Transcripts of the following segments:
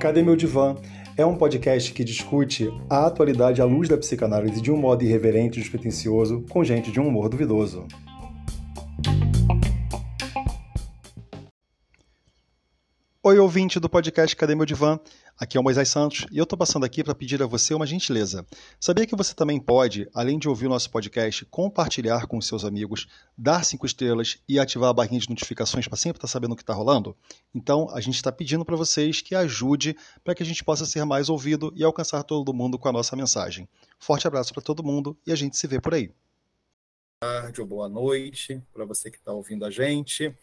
Cadê meu divã? É um podcast que discute a atualidade à luz da psicanálise de um modo irreverente e despretensioso, com gente de um humor duvidoso. Oi, ouvinte do podcast Cadê Meu Divã? Aqui é o Moisés Santos e eu estou passando aqui para pedir a você uma gentileza. Sabia que você também pode, além de ouvir o nosso podcast, compartilhar com seus amigos, dar cinco estrelas e ativar a barrinha de notificações para sempre estar tá sabendo o que está rolando? Então, a gente está pedindo para vocês que ajude para que a gente possa ser mais ouvido e alcançar todo mundo com a nossa mensagem. Forte abraço para todo mundo e a gente se vê por aí. Boa tarde ou boa noite para você que está ouvindo a gente.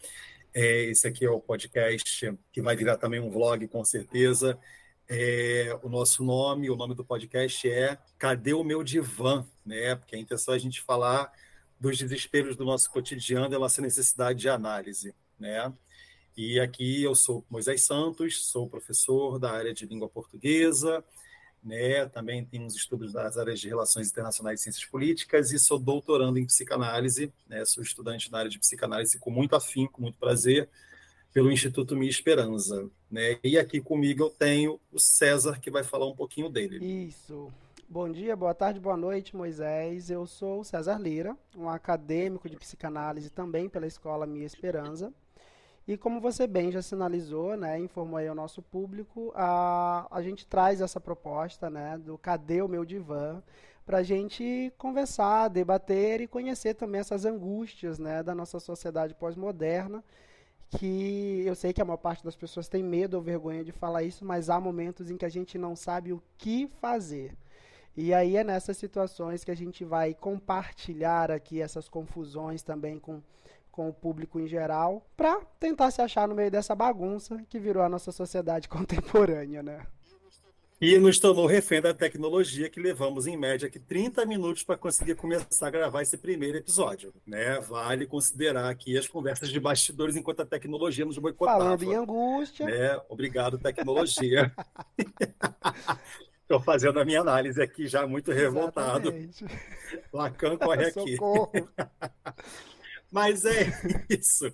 É, esse aqui é o podcast que vai virar também um vlog, com certeza. É, o nosso nome, o nome do podcast é Cadê o meu divã? Né? Porque a intenção é a gente falar dos desesperos do nosso cotidiano e nossa necessidade de análise. Né? E aqui eu sou Moisés Santos, sou professor da área de língua portuguesa, né? também tenho uns estudos das áreas de relações internacionais e ciências políticas e sou doutorando em psicanálise, né? sou estudante da área de psicanálise com muito afim, com muito prazer, pelo Instituto Minha Esperança. Né? E aqui comigo eu tenho o César, que vai falar um pouquinho dele. Isso. Bom dia, boa tarde, boa noite, Moisés. Eu sou o César Lira, um acadêmico de psicanálise também pela Escola Minha Esperança. E como você bem já sinalizou, né, informou aí ao nosso público, a, a gente traz essa proposta né, do Cadê o Meu Divã, para a gente conversar, debater e conhecer também essas angústias né, da nossa sociedade pós-moderna que eu sei que a maior parte das pessoas tem medo ou vergonha de falar isso, mas há momentos em que a gente não sabe o que fazer. E aí é nessas situações que a gente vai compartilhar aqui essas confusões também com, com o público em geral, para tentar se achar no meio dessa bagunça que virou a nossa sociedade contemporânea, né? E nos tornou refém da tecnologia que levamos, em média, aqui 30 minutos para conseguir começar a gravar esse primeiro episódio. Né? Vale considerar aqui as conversas de bastidores enquanto a tecnologia nos boicotava. Falando em angústia. Né? Obrigado, tecnologia. Estou fazendo a minha análise aqui já muito revoltado. Lacan corre aqui. Mas é isso.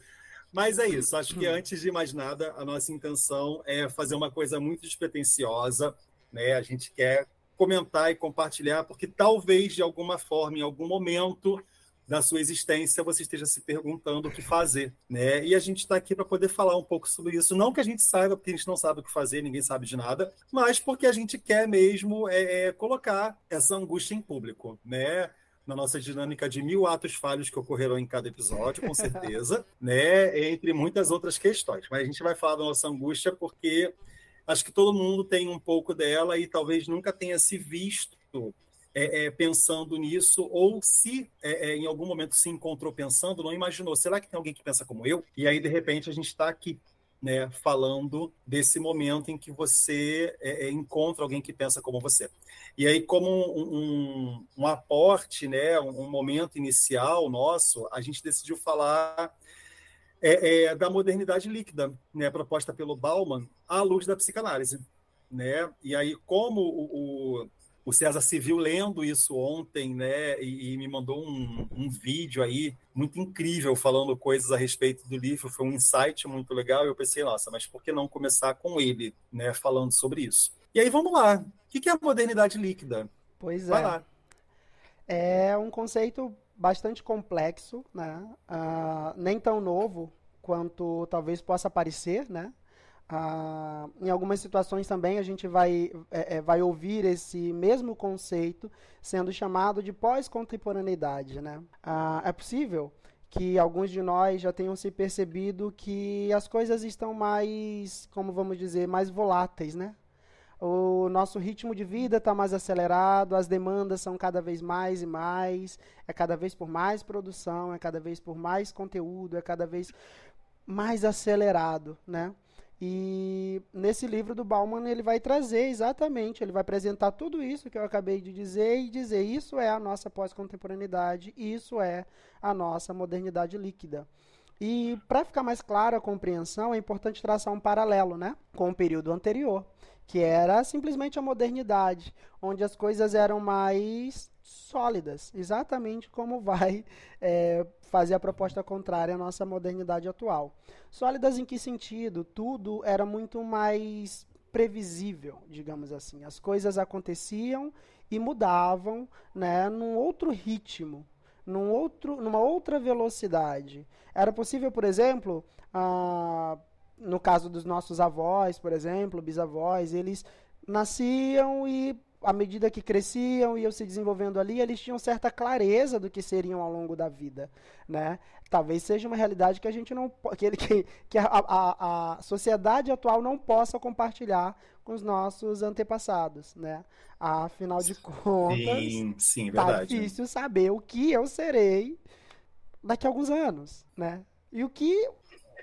Mas é isso. Acho que antes de mais nada, a nossa intenção é fazer uma coisa muito despretensiosa, né? A gente quer comentar e compartilhar, porque talvez, de alguma forma, em algum momento da sua existência, você esteja se perguntando o que fazer, né? E a gente está aqui para poder falar um pouco sobre isso. Não que a gente saiba, porque a gente não sabe o que fazer, ninguém sabe de nada, mas porque a gente quer mesmo é, é, colocar essa angústia em público, né? Na nossa dinâmica de mil atos falhos que ocorreram em cada episódio, com certeza, né? Entre muitas outras questões. Mas a gente vai falar da nossa angústia porque acho que todo mundo tem um pouco dela e talvez nunca tenha se visto é, é, pensando nisso, ou se é, é em algum momento se encontrou pensando, não imaginou, será que tem alguém que pensa como eu? E aí, de repente, a gente está aqui. Né, falando desse momento em que você é, é, encontra alguém que pensa como você. E aí, como um, um, um aporte, né, um, momento inicial nosso, a gente decidiu falar é, é, da modernidade líquida, né, proposta pelo Bauman, à luz da psicanálise. Né? E aí, como o, o, o César se viu lendo isso ontem, né, e, e me mandou um, um, vídeo aí muito incrível falando coisas a respeito do livro, foi um insight muito legal, e eu pensei, nossa, mas por que não começar com ele, né, falando sobre isso? E aí, vamos lá. O que é a modernidade líquida? Pois Vai é. Lá. É um conceito bastante complexo, né? Uh, nem tão novo quanto talvez possa parecer, né? Uh, em algumas situações também a gente vai, é, é, vai ouvir esse mesmo conceito sendo chamado de pós-contemporaneidade. Né? Uh, é possível que alguns de nós já tenham se percebido que as coisas estão mais, como vamos dizer, mais voláteis, né? o nosso ritmo de vida está mais acelerado, as demandas são cada vez mais e mais, é cada vez por mais produção, é cada vez por mais conteúdo, é cada vez mais acelerado, né? E nesse livro do Bauman ele vai trazer exatamente, ele vai apresentar tudo isso que eu acabei de dizer e dizer isso é a nossa pós-contemporaneidade, isso é a nossa modernidade líquida. E para ficar mais clara a compreensão, é importante traçar um paralelo, né, com o período anterior que era simplesmente a modernidade, onde as coisas eram mais sólidas, exatamente como vai é, fazer a proposta contrária à nossa modernidade atual. Sólidas em que sentido? Tudo era muito mais previsível, digamos assim. As coisas aconteciam e mudavam, né, num outro ritmo, num outro, numa outra velocidade. Era possível, por exemplo, ah, no caso dos nossos avós, por exemplo, bisavós, eles nasciam e à medida que cresciam e iam se desenvolvendo ali, eles tinham certa clareza do que seriam ao longo da vida, né? Talvez seja uma realidade que a gente não que, que, que a, a, a sociedade atual não possa compartilhar com os nossos antepassados, né? Afinal de contas, sim, sim, tá verdade. difícil saber o que eu serei daqui a alguns anos, né? E o que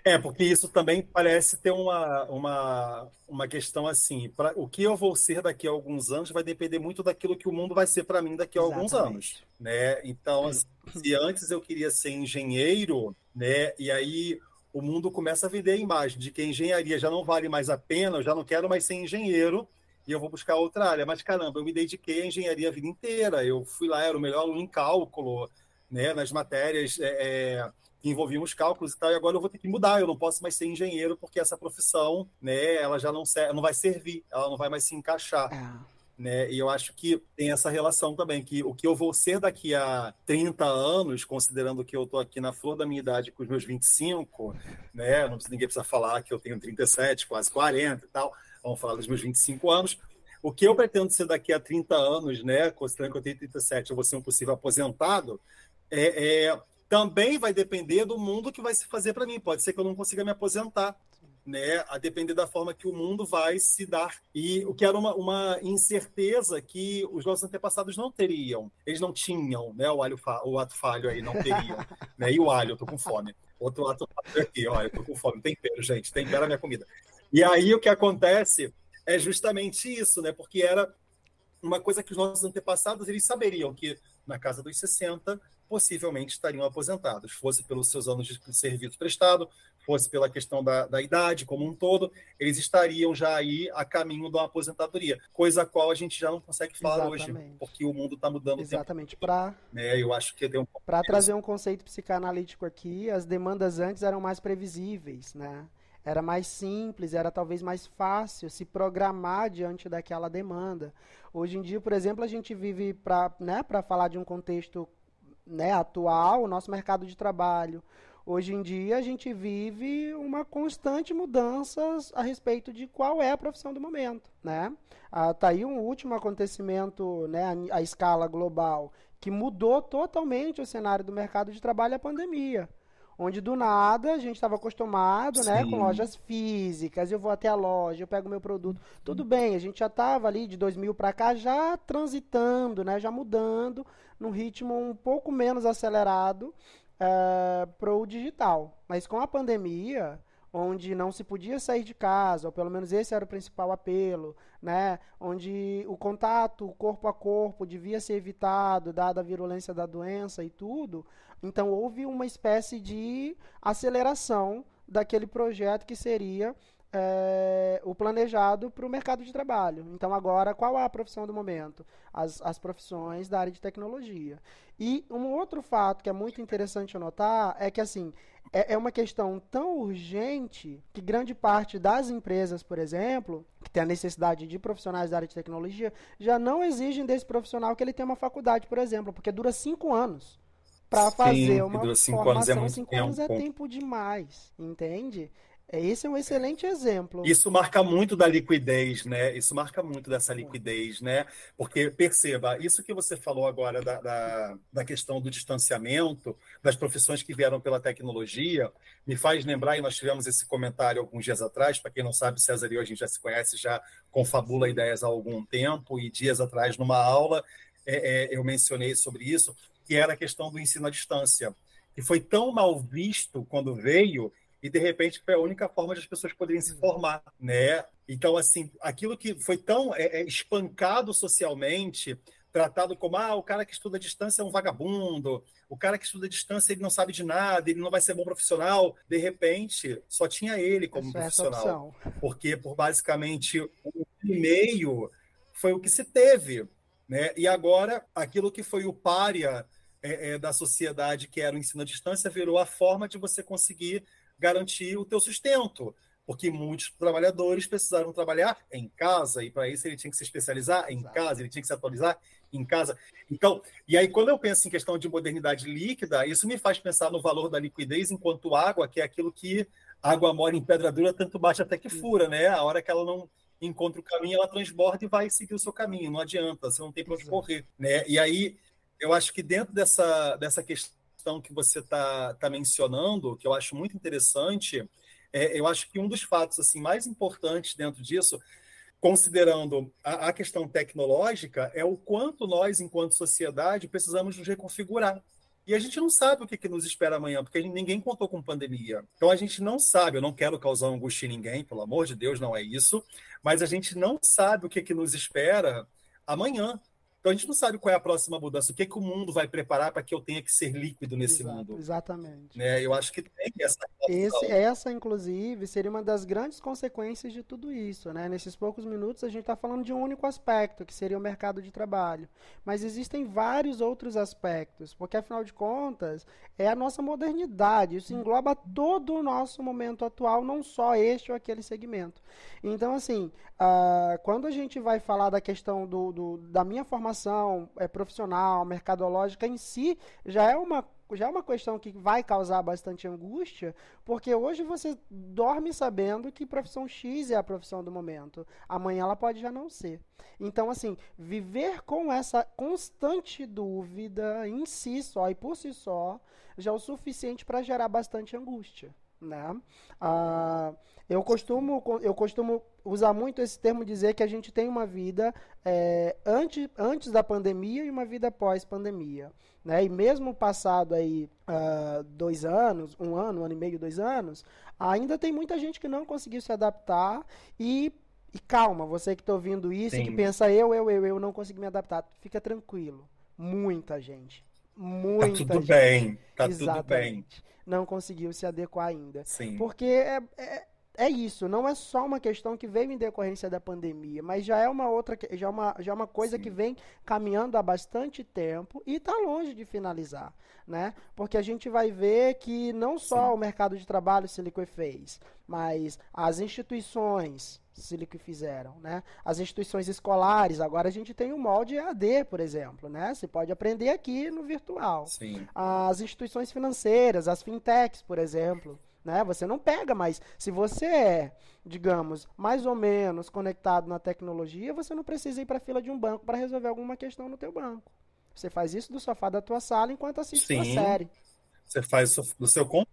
é, porque isso também parece ter uma, uma, uma questão assim. Pra, o que eu vou ser daqui a alguns anos vai depender muito daquilo que o mundo vai ser para mim daqui a Exatamente. alguns anos. Né? Então, assim, se antes eu queria ser engenheiro, né? e aí o mundo começa a vender a imagem de que a engenharia já não vale mais a pena, eu já não quero mais ser engenheiro, e eu vou buscar outra área. Mas caramba, eu me dediquei à engenharia a vida inteira. Eu fui lá, era o melhor aluno em cálculo, né? nas matérias. É, é que envolviam os cálculos e tal, e agora eu vou ter que mudar, eu não posso mais ser engenheiro porque essa profissão, né, ela já não, não vai servir, ela não vai mais se encaixar. É. Né? E eu acho que tem essa relação também, que o que eu vou ser daqui a 30 anos, considerando que eu estou aqui na flor da minha idade com os meus 25, né? Não precisa, ninguém precisa falar que eu tenho 37, quase 40 e tal. Vamos falar dos meus 25 anos. O que eu pretendo ser daqui a 30 anos, né? Considerando que eu tenho 37, eu vou ser um possível aposentado, é, é também vai depender do mundo que vai se fazer para mim. Pode ser que eu não consiga me aposentar, né? A depender da forma que o mundo vai se dar. E o que era uma, uma incerteza que os nossos antepassados não teriam. Eles não tinham, né? O, alho o ato falho aí não teriam. né? E o alho, eu tô com fome. Outro ato falho aqui, ó, eu tô com fome. Tempero, gente, tempera a minha comida. E aí o que acontece é justamente isso, né? Porque era uma coisa que os nossos antepassados eles saberiam que na casa dos 60 possivelmente estariam aposentados, fosse pelos seus anos de serviço prestado, fosse pela questão da, da idade como um todo, eles estariam já aí a caminho da aposentadoria, coisa a qual a gente já não consegue falar Exatamente. hoje, porque o mundo está mudando. Exatamente. Para né, eu acho que tem um para trazer um conceito psicanalítico aqui, as demandas antes eram mais previsíveis, né? Era mais simples, era talvez mais fácil se programar diante daquela demanda. Hoje em dia, por exemplo, a gente vive para né, falar de um contexto né, atual, o nosso mercado de trabalho. Hoje em dia a gente vive uma constante mudança a respeito de qual é a profissão do momento, né? Ah, tá aí um último acontecimento, né, a, a escala global, que mudou totalmente o cenário do mercado de trabalho a pandemia onde do nada a gente estava acostumado, Sim. né, com lojas físicas, eu vou até a loja, eu pego meu produto, tudo bem, a gente já estava ali de 2000 para cá já transitando, né, já mudando num ritmo um pouco menos acelerado é, eh, para o digital, mas com a pandemia onde não se podia sair de casa, ou pelo menos esse era o principal apelo, né? Onde o contato corpo a corpo devia ser evitado, dada a virulência da doença e tudo. Então houve uma espécie de aceleração daquele projeto que seria é, o planejado para o mercado de trabalho. Então, agora, qual é a profissão do momento? As, as profissões da área de tecnologia. E um outro fato que é muito interessante notar é que, assim, é, é uma questão tão urgente que grande parte das empresas, por exemplo, que tem a necessidade de profissionais da área de tecnologia, já não exigem desse profissional que ele tenha uma faculdade, por exemplo, porque dura cinco anos para fazer uma cinco formação. Anos é cinco anos é tempo demais, entende? É, esse é um excelente exemplo. Isso marca muito da liquidez, né? Isso marca muito dessa liquidez, né? Porque, perceba, isso que você falou agora da, da, da, questão do distanciamento, das profissões que vieram pela tecnologia, me faz lembrar, e nós tivemos esse comentário alguns dias atrás, para quem não sabe, César e eu, a gente já se conhece, já confabula ideias há algum tempo, e dias atrás, numa aula, é, é, eu mencionei sobre isso, que era a questão do ensino à distância, que foi tão mal visto quando veio e de repente foi a única forma de as pessoas poderem se formar, né? Então, assim, aquilo que foi tão é, é, espancado socialmente, tratado como ah, o cara que estuda à distância é um vagabundo, o cara que estuda à distância ele não sabe de nada, ele não vai ser bom profissional. De repente, só tinha ele como Essa profissional, porque por basicamente um e meio foi o que se teve Né? E agora, aquilo que foi o pária é, é, da sociedade, que era o ensino à distância, virou a forma de você conseguir garantir o teu sustento porque muitos trabalhadores precisaram trabalhar em casa, e para isso ele tinha que se especializar em Exato. casa, ele tinha que se atualizar em casa. Então, e aí quando eu penso em questão de modernidade líquida, isso me faz pensar no valor da liquidez enquanto água, que é aquilo que água mora em pedra dura, tanto bate até que fura, né? A hora que ela não encontra o caminho, ela transborda e vai seguir o seu caminho, não adianta, você não tem para onde correr, né? E aí, eu acho que dentro dessa, dessa questão que você está tá mencionando, que eu acho muito interessante, é, eu acho que um dos fatos assim mais importantes dentro disso, considerando a, a questão tecnológica, é o quanto nós, enquanto sociedade, precisamos nos reconfigurar. E a gente não sabe o que, que nos espera amanhã, porque ninguém contou com pandemia. Então a gente não sabe, eu não quero causar angústia em ninguém, pelo amor de Deus, não é isso, mas a gente não sabe o que, que nos espera amanhã. Então a gente não sabe qual é a próxima mudança, o que, que o mundo vai preparar para que eu tenha que ser líquido nesse Exato, mundo. Exatamente. Né? Eu acho que tem essa. Esse, essa, inclusive, seria uma das grandes consequências de tudo isso. Né? Nesses poucos minutos, a gente está falando de um único aspecto, que seria o mercado de trabalho. Mas existem vários outros aspectos, porque afinal de contas, é a nossa modernidade. Isso engloba todo o nosso momento atual, não só este ou aquele segmento. Então, assim, uh, quando a gente vai falar da questão do, do da minha formação formação é, profissional, mercadológica em si, já é uma já é uma questão que vai causar bastante angústia, porque hoje você dorme sabendo que profissão X é a profissão do momento. Amanhã ela pode já não ser. Então, assim, viver com essa constante dúvida em si só e por si só já é o suficiente para gerar bastante angústia. Né? Ah, eu, costumo, eu costumo usar muito esse termo dizer que a gente tem uma vida é, antes, antes da pandemia e uma vida pós-pandemia. Né? E mesmo passado aí uh, dois anos, um ano, um ano e meio, dois anos, ainda tem muita gente que não conseguiu se adaptar e e calma, você que está ouvindo isso Sim. e que pensa eu, eu, eu, eu não consegui me adaptar, fica tranquilo. Muita gente. Muita tá tudo gente. bem, tá Exatamente. tudo bem. Não conseguiu se adequar ainda. Sim. Porque é, é é isso, não é só uma questão que veio em decorrência da pandemia, mas já é uma outra, já é uma, já é uma coisa Sim. que vem caminhando há bastante tempo e está longe de finalizar, né? Porque a gente vai ver que não só Sim. o mercado de trabalho se liquefez, mas as instituições se liquefizeram, né? As instituições escolares, agora a gente tem o molde EAD, por exemplo, né? Você pode aprender aqui no virtual. Sim. As instituições financeiras, as fintechs, por exemplo, né? Você não pega mais. Se você é, digamos, mais ou menos conectado na tecnologia, você não precisa ir para a fila de um banco para resolver alguma questão no teu banco. Você faz isso do sofá da tua sala enquanto assiste Sim. sua série. Você faz do seu conforto.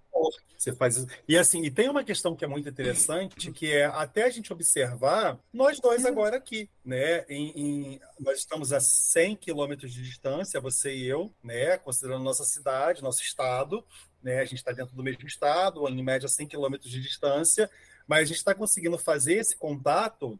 Você faz isso. E assim, e tem uma questão que é muito interessante, que é até a gente observar, nós dois agora aqui, né? Em, em, nós estamos a 100 quilômetros de distância, você e eu, né? Considerando nossa cidade, nosso estado, né? A gente está dentro do mesmo estado, em média 100 quilômetros de distância, mas a gente está conseguindo fazer esse contato,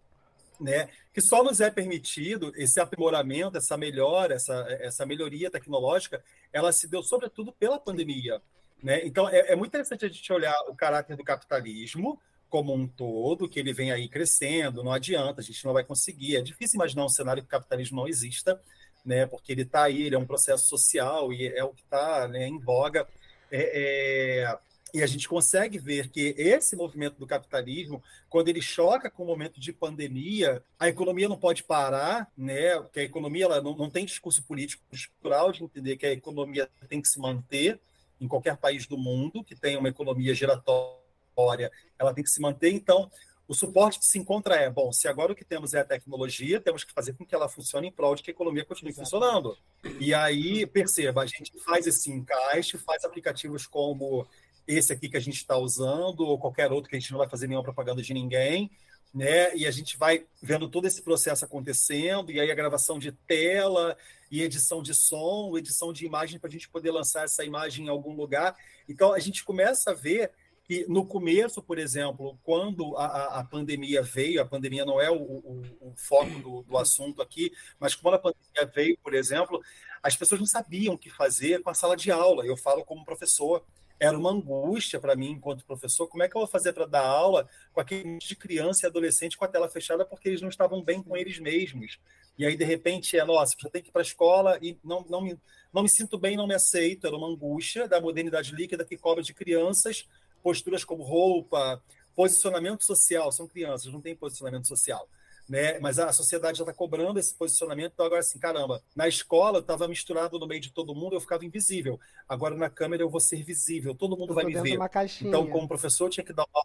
né? Que só nos é permitido esse aprimoramento, essa melhora, essa, essa melhoria tecnológica, ela se deu sobretudo pela pandemia, né? Então é, é muito interessante a gente olhar o caráter do capitalismo como um todo, que ele vem aí crescendo, não adianta, a gente não vai conseguir. É difícil imaginar um cenário que o capitalismo não exista, né? Porque ele está aí, ele é um processo social e é o que está né, em voga. É, é, e a gente consegue ver que esse movimento do capitalismo, quando ele choca com o momento de pandemia, a economia não pode parar, né? Que a economia ela não, não tem discurso político estrutural de entender que a economia tem que se manter em qualquer país do mundo que tenha uma economia giratória, ela tem que se manter. Então, o suporte que se encontra é, bom, se agora o que temos é a tecnologia, temos que fazer com que ela funcione em prol de que a economia continue Exatamente. funcionando. E aí, perceba, a gente faz esse encaixe, faz aplicativos como esse aqui que a gente está usando, ou qualquer outro que a gente não vai fazer nenhuma propaganda de ninguém, né? E a gente vai vendo todo esse processo acontecendo, e aí a gravação de tela, e edição de som, edição de imagem para a gente poder lançar essa imagem em algum lugar. Então a gente começa a ver que no começo, por exemplo, quando a, a pandemia veio, a pandemia não é o, o, o foco do, do, assunto aqui, mas quando a pandemia veio, por exemplo, as pessoas não sabiam o que fazer com a sala de aula. Eu falo como professor. Era uma angústia para mim, enquanto professor, como é que eu vou fazer para dar aula com aquele de criança e adolescente com a tela fechada porque eles não estavam bem com eles mesmos. E aí, de repente, é, nossa, já tem que ir para a escola e não, não, me, não me sinto bem, não me aceito. Era uma angústia da modernidade líquida que cobra de crianças posturas como roupa, posicionamento social. São crianças, não tem posicionamento social né? Mas a sociedade já está cobrando esse posicionamento. Então, agora, assim, caramba, na escola eu estava misturado no meio de todo mundo, eu ficava invisível. Agora, na câmera, eu vou ser visível, todo mundo vai me ver. Então, como professor, eu tinha que dar uma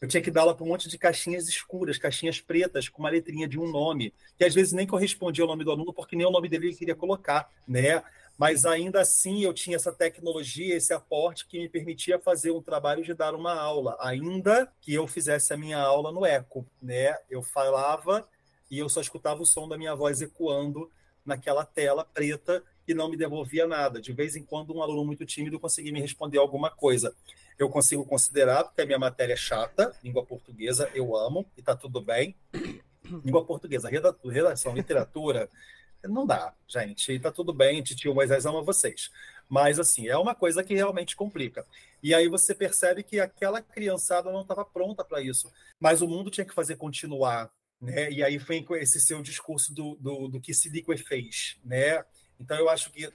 eu tinha que dar aula para um monte de caixinhas escuras, caixinhas pretas, com uma letrinha de um nome, que às vezes nem correspondia ao nome do aluno, porque nem o nome dele ele queria colocar, né? Mas ainda assim eu tinha essa tecnologia, esse aporte que me permitia fazer um trabalho de dar uma aula, ainda que eu fizesse a minha aula no eco, né? Eu falava e eu só escutava o som da minha voz ecoando naquela tela preta e não me devolvia nada. De vez em quando um aluno muito tímido conseguia me responder alguma coisa. Eu consigo considerar porque a minha matéria é chata, língua portuguesa eu amo e está tudo bem. Língua portuguesa, redação, literatura, não dá, gente. Tá tudo bem, Titio Moisés ama vocês. Mas, assim, é uma coisa que realmente complica. E aí você percebe que aquela criançada não estava pronta para isso. Mas o mundo tinha que fazer continuar. Né? E aí vem esse seu discurso do, do, do que Silique fez. Né? Então, eu acho que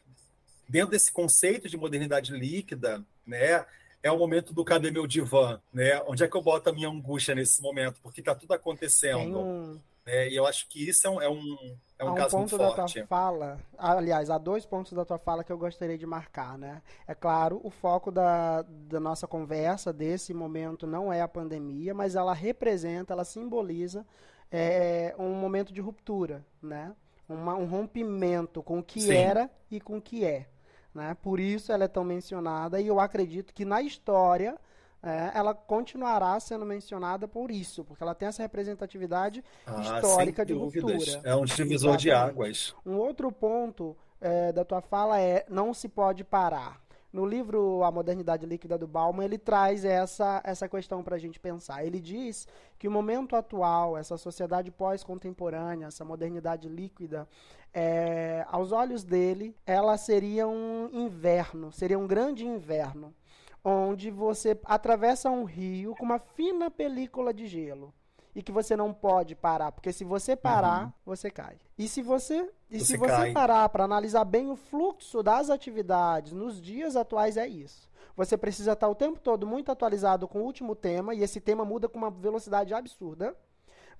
dentro desse conceito de modernidade líquida, né, é o momento do cadê meu divã, né? Onde é que eu boto a minha angústia nesse momento? Porque está tudo acontecendo. Um... Né? E eu acho que isso é um, é um é um, há um caso ponto da tua fala, aliás, há dois pontos da tua fala que eu gostaria de marcar, né? É claro, o foco da, da nossa conversa desse momento não é a pandemia, mas ela representa, ela simboliza é, um momento de ruptura, né? Uma, um rompimento com o que Sim. era e com o que é. Né? Por isso ela é tão mencionada e eu acredito que na história é, ela continuará sendo mencionada por isso, porque ela tem essa representatividade ah, histórica de ruptura. É um divisor Exatamente. de águas. Um outro ponto é, da tua fala é não se pode parar. No livro A Modernidade Líquida do Bauman, ele traz essa, essa questão para a gente pensar. Ele diz que o momento atual, essa sociedade pós-contemporânea, essa modernidade líquida, é, aos olhos dele, ela seria um inverno, seria um grande inverno onde você atravessa um rio com uma fina película de gelo e que você não pode parar, porque se você parar, uhum. você cai. E se você e você se você cai. parar para analisar bem o fluxo das atividades nos dias atuais é isso. Você precisa estar o tempo todo muito atualizado com o último tema e esse tema muda com uma velocidade absurda.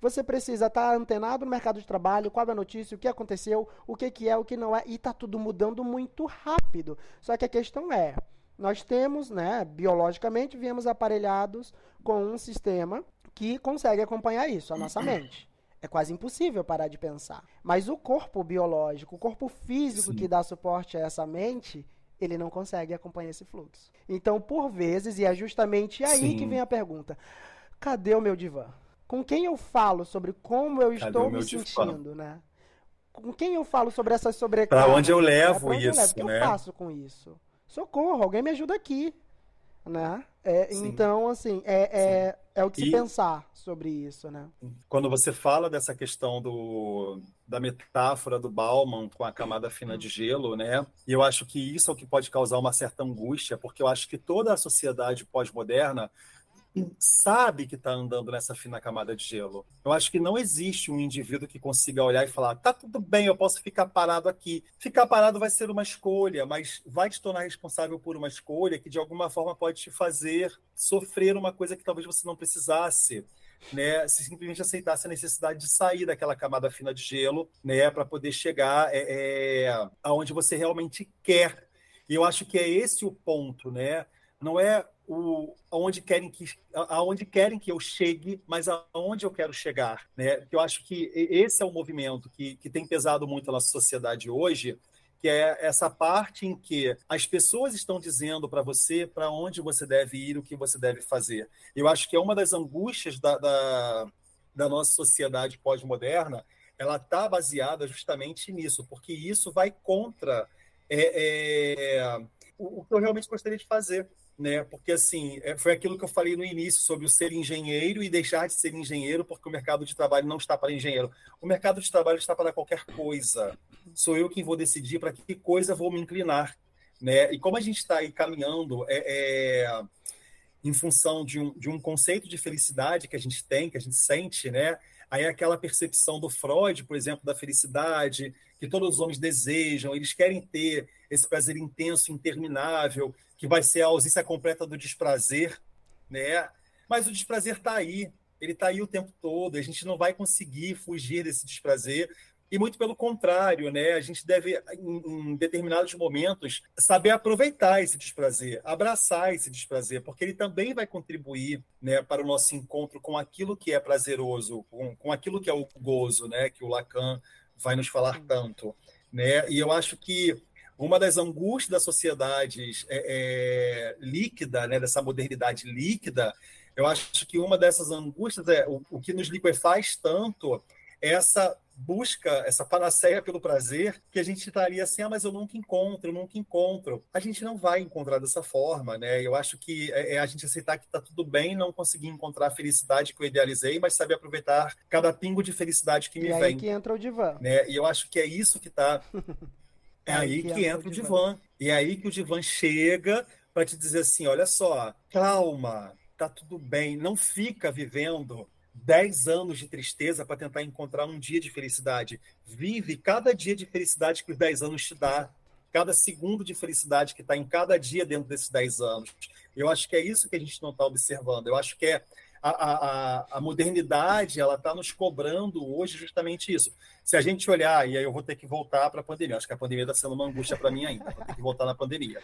Você precisa estar antenado no mercado de trabalho, qual é a notícia, o que aconteceu, o que, que é, o que não é, e está tudo mudando muito rápido. Só que a questão é, nós temos, né, biologicamente, viemos aparelhados com um sistema que consegue acompanhar isso, a nossa mente. É quase impossível parar de pensar. Mas o corpo biológico, o corpo físico Sim. que dá suporte a essa mente, ele não consegue acompanhar esse fluxo. Então, por vezes, e é justamente aí Sim. que vem a pergunta: cadê o meu divã? Com quem eu falo sobre como eu cadê estou me sentindo, né? Com quem eu falo sobre essa sobrecarga? Para onde eu levo né? onde isso, eu levo? O que né? eu faço com isso? Socorro, alguém me ajuda aqui. Né? É, então, assim, é, é, é o que se e, pensar sobre isso, né? Quando você fala dessa questão do, da metáfora do Bauman com a camada fina de gelo, né? E eu acho que isso é o que pode causar uma certa angústia, porque eu acho que toda a sociedade pós-moderna sabe que está andando nessa fina camada de gelo. Eu acho que não existe um indivíduo que consiga olhar e falar: tá tudo bem, eu posso ficar parado aqui. Ficar parado vai ser uma escolha, mas vai te tornar responsável por uma escolha que de alguma forma pode te fazer sofrer uma coisa que talvez você não precisasse. Né, se simplesmente aceitasse a necessidade de sair daquela camada fina de gelo, né, para poder chegar é, é, aonde você realmente quer. E eu acho que é esse o ponto, né? Não é o, aonde querem que aonde querem que eu chegue, mas aonde eu quero chegar, né? Eu acho que esse é o movimento que, que tem pesado muito na sociedade hoje, que é essa parte em que as pessoas estão dizendo para você para onde você deve ir, o que você deve fazer. Eu acho que é uma das angústias da, da, da nossa sociedade pós-moderna, ela está baseada justamente nisso, porque isso vai contra é, é, o, o que eu realmente gostaria de fazer né? Porque assim, é, foi aquilo que eu falei no início sobre o ser engenheiro e deixar de ser engenheiro porque o mercado de trabalho não está para engenheiro. O mercado de trabalho está para qualquer coisa. Sou eu quem vou decidir para que coisa vou me inclinar. né? E como a gente está aí caminhando é, é, em função de um, de um conceito de felicidade que a gente tem, que a gente sente, né? Aí aquela percepção do Freud, por exemplo, da felicidade, que todos os homens desejam, eles querem ter esse prazer intenso, interminável, que vai ser a ausência completa do desprazer, né? Mas o desprazer está aí, ele está aí o tempo todo, a gente não vai conseguir fugir desse desprazer, e muito pelo contrário, né? A gente deve, em, determinados momentos, saber aproveitar esse desprazer, abraçar esse desprazer, porque ele também vai contribuir né, para o nosso encontro com aquilo que é prazeroso, com, com aquilo que é o gozo, né? Que o Lacan vai nos falar tanto. Né? E eu acho que uma das angústias das sociedades é, é, líquida, né, dessa modernidade líquida, eu acho que uma dessas angústias é o, o que nos liquefaz tanto é essa busca, essa panaceia pelo prazer, que a gente estaria assim, ah, mas eu nunca encontro, eu nunca encontro. A gente não vai encontrar dessa forma, né? Eu acho que é, é a gente aceitar que está tudo bem não conseguir encontrar a felicidade que eu idealizei, mas saber aproveitar cada pingo de felicidade que me e vem. E aí que entra o divã. Né? E eu acho que é isso que está... É aí que, que entra o divã. E é aí que o divã chega para te dizer assim, olha só, calma, tá tudo bem, não fica vivendo 10 anos de tristeza para tentar encontrar um dia de felicidade. Vive cada dia de felicidade que os 10 anos te dá, cada segundo de felicidade que está em cada dia dentro desses 10 anos. Eu acho que é isso que a gente não está observando. Eu acho que é a, a, a modernidade ela está nos cobrando hoje justamente isso. Se a gente olhar, e aí eu vou ter que voltar para a pandemia, acho que a pandemia está sendo uma angústia para mim ainda, vou ter que voltar na pandemia.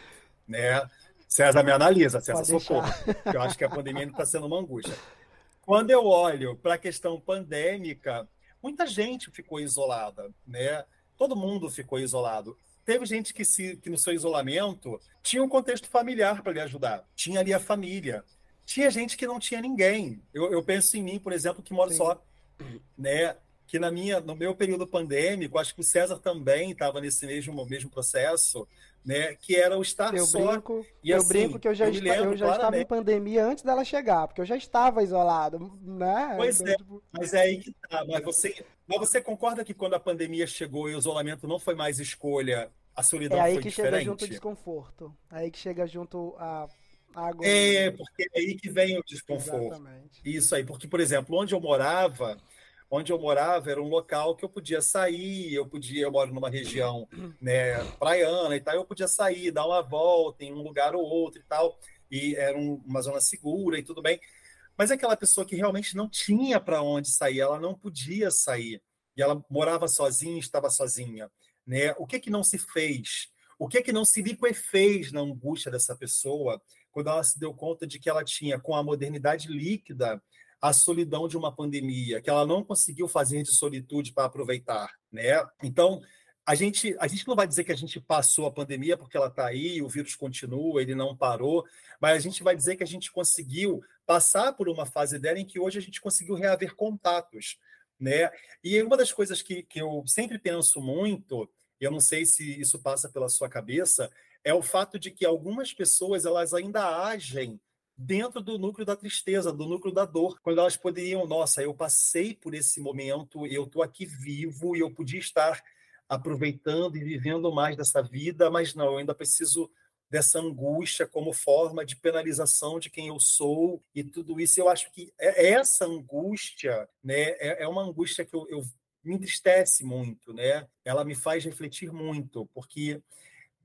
Né? César me analisa, César Pode socorro. Eu acho que a pandemia está sendo uma angústia. Quando eu olho para a questão pandêmica, muita gente ficou isolada, né? Todo mundo ficou isolado. Teve gente que, se, que no seu isolamento tinha um contexto familiar para lhe ajudar. Tinha ali a família. Tinha gente que não tinha ninguém. Eu, eu penso em mim, por exemplo, que moro Sim. só, né? Que na minha, no meu período pandêmico, acho que o César também estava nesse mesmo, mesmo processo né? Que era o estar eu só. Brinco, e eu assim, brinco que eu já, eu está, eu já estava em pandemia antes dela chegar, porque eu já estava isolado, né? Pois então, é, tipo... mas é aí que tá. Mas você, mas você concorda que quando a pandemia chegou e o isolamento não foi mais escolha, a solidão é aí foi que diferente? chega junto o desconforto. É aí que chega junto a Água. É, porque é aí que vem o desconforto. Exatamente. Isso aí, porque, por exemplo, onde eu morava, onde eu morava era um local que eu podia sair, eu podia, eu moro numa região né, praiana e tal, eu podia sair, dar uma volta em um lugar ou outro e tal, e era um, uma zona segura e tudo bem. Mas aquela pessoa que realmente não tinha para onde sair, ela não podia sair, e ela morava sozinha, estava sozinha, né? O que que não se fez? O que que não se liquefez na angústia dessa pessoa quando ela se deu conta de que ela tinha, com a modernidade líquida, a solidão de uma pandemia, que ela não conseguiu fazer de solitude para aproveitar, né? Então, a gente, a gente não vai dizer que a gente passou a pandemia porque ela está aí, o vírus continua, ele não parou, mas a gente vai dizer que a gente conseguiu passar por uma fase dela em que hoje a gente conseguiu reaver contatos, né? E uma das coisas que, que eu sempre penso muito, eu não sei se isso passa pela sua cabeça, é o fato de que algumas pessoas elas ainda agem dentro do núcleo da tristeza, do núcleo da dor, quando elas poderiam, nossa, eu passei por esse momento, eu estou aqui vivo e eu podia estar aproveitando e vivendo mais dessa vida, mas não, eu ainda preciso dessa angústia como forma de penalização de quem eu sou e tudo isso. Eu acho que é, essa angústia, né, é, é uma angústia que eu, eu me entristece muito, né? Ela me faz refletir muito, porque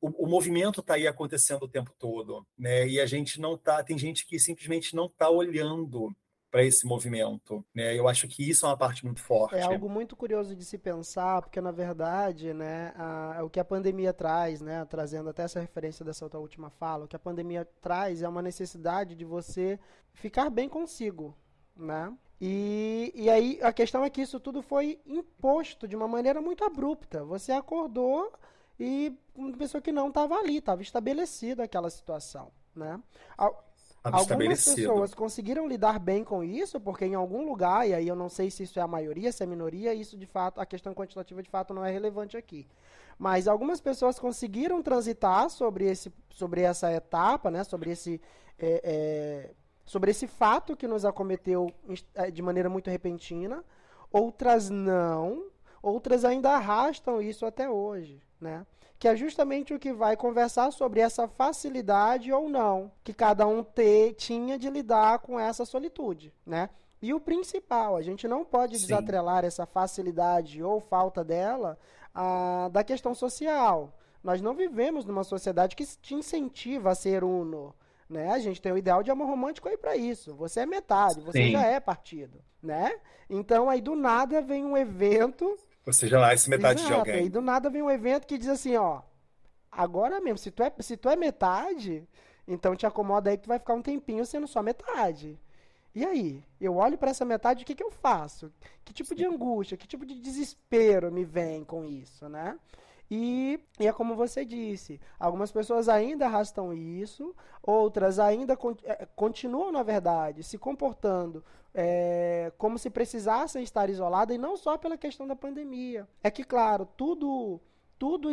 o, o movimento está aí acontecendo o tempo todo, né? E a gente não tá, tem gente que simplesmente não está olhando para esse movimento, né? Eu acho que isso é uma parte muito forte. É algo muito curioso de se pensar, porque na verdade, né, a, o que a pandemia traz, né, trazendo até essa referência dessa outra última fala, o que a pandemia traz é uma necessidade de você ficar bem consigo, né? E, e aí a questão é que isso tudo foi imposto de uma maneira muito abrupta. Você acordou e uma pessoa que não estava ali, estava estabelecida aquela situação, né? Algumas pessoas conseguiram lidar bem com isso, porque em algum lugar, e aí eu não sei se isso é a maioria, se é a minoria, isso de fato, a questão quantitativa de fato não é relevante aqui. Mas algumas pessoas conseguiram transitar sobre, esse, sobre essa etapa, né, sobre, esse, é, é, sobre esse fato que nos acometeu é, de maneira muito repentina, outras não, outras ainda arrastam isso até hoje. Né? Que é justamente o que vai conversar sobre essa facilidade ou não que cada um te, tinha de lidar com essa solitude, né? E o principal, a gente não pode Sim. desatrelar essa facilidade ou falta dela a, da questão social. Nós não vivemos numa sociedade que te incentiva a ser uno. Né? A gente tem o ideal de amor romântico aí para isso. Você é metade, você Sim. já é partido, né? Então aí do nada vem um evento. Você já é esse metade Exato, de alguém. Aí do nada vem um evento que diz assim, ó, agora mesmo, se tu é, se tu é metade, então te acomoda aí que tu vai ficar um tempinho sendo só metade. E aí? Eu olho para essa metade, o que, que eu faço? Que tipo de angústia, que tipo de desespero me vem com isso, né? E, e, é como você disse, algumas pessoas ainda arrastam isso, outras ainda é, continuam, na verdade, se comportando é, como se precisassem estar isoladas, e não só pela questão da pandemia. É que, claro, tudo tudo,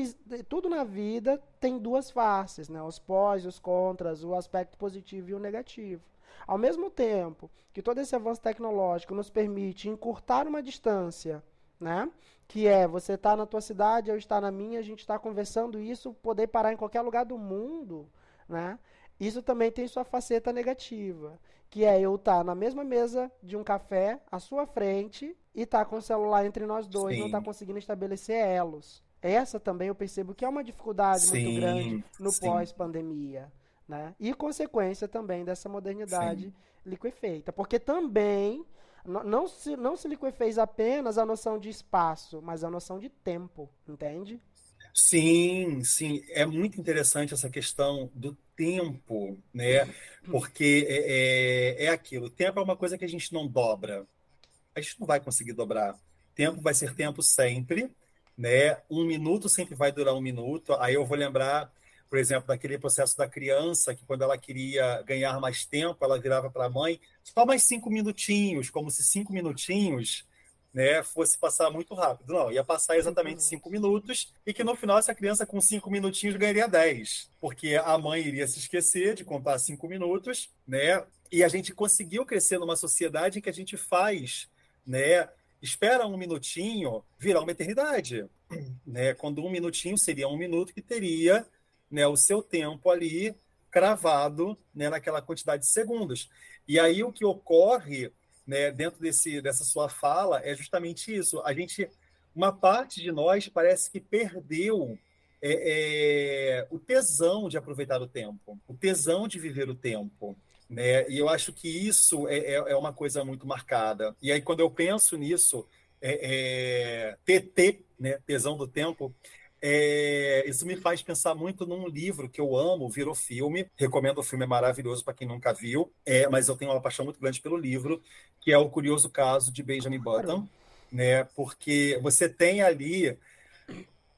tudo na vida tem duas faces, né? Os pós, os contras, o aspecto positivo e o negativo. Ao mesmo tempo que todo esse avanço tecnológico nos permite encurtar uma distância, né? Que é você tá na tua cidade, eu estar na minha, a gente está conversando isso, poder parar em qualquer lugar do mundo, né? Isso também tem sua faceta negativa, que é eu estar tá na mesma mesa de um café, à sua frente, e estar tá com o celular entre nós dois, Sim. não estar conseguindo estabelecer elos. Essa também eu percebo que é uma dificuldade sim, muito grande no pós-pandemia. Né? E consequência também dessa modernidade sim. liquefeita. Porque também não se, não se liquefez apenas a noção de espaço, mas a noção de tempo, entende? Sim, sim. É muito interessante essa questão do tempo, né? Porque é, é, é aquilo. O tempo é uma coisa que a gente não dobra. A gente não vai conseguir dobrar. Tempo vai ser tempo sempre né? Um minuto sempre vai durar um minuto. Aí eu vou lembrar, por exemplo, daquele processo da criança que quando ela queria ganhar mais tempo, ela virava para a mãe só mais cinco minutinhos, como se cinco minutinhos né, fosse passar muito rápido. Não, ia passar exatamente cinco minutos e que no final essa criança com cinco minutinhos ganharia dez, porque a mãe iria se esquecer de contar cinco minutos, né? E a gente conseguiu crescer numa sociedade em que a gente faz, né, espera um minutinho virar uma eternidade. Né? Quando um minutinho seria um minuto que teria né, o seu tempo ali cravado né, naquela quantidade de segundos. E aí o que ocorre né, dentro desse, dessa sua fala é justamente isso. A gente, uma parte de nós parece que perdeu é, é, o tesão de aproveitar o tempo, o tesão de viver o tempo. Né? E eu acho que isso é, é, é uma coisa muito marcada. E aí, quando eu penso nisso, é, é, TT, né, Tesão do Tempo, é, isso me faz pensar muito num livro que eu amo, virou filme. Recomendo o filme, é maravilhoso para quem nunca viu. É, mas eu tenho uma paixão muito grande pelo livro, que é o Curioso Caso de Benjamin Button, né? Porque você tem ali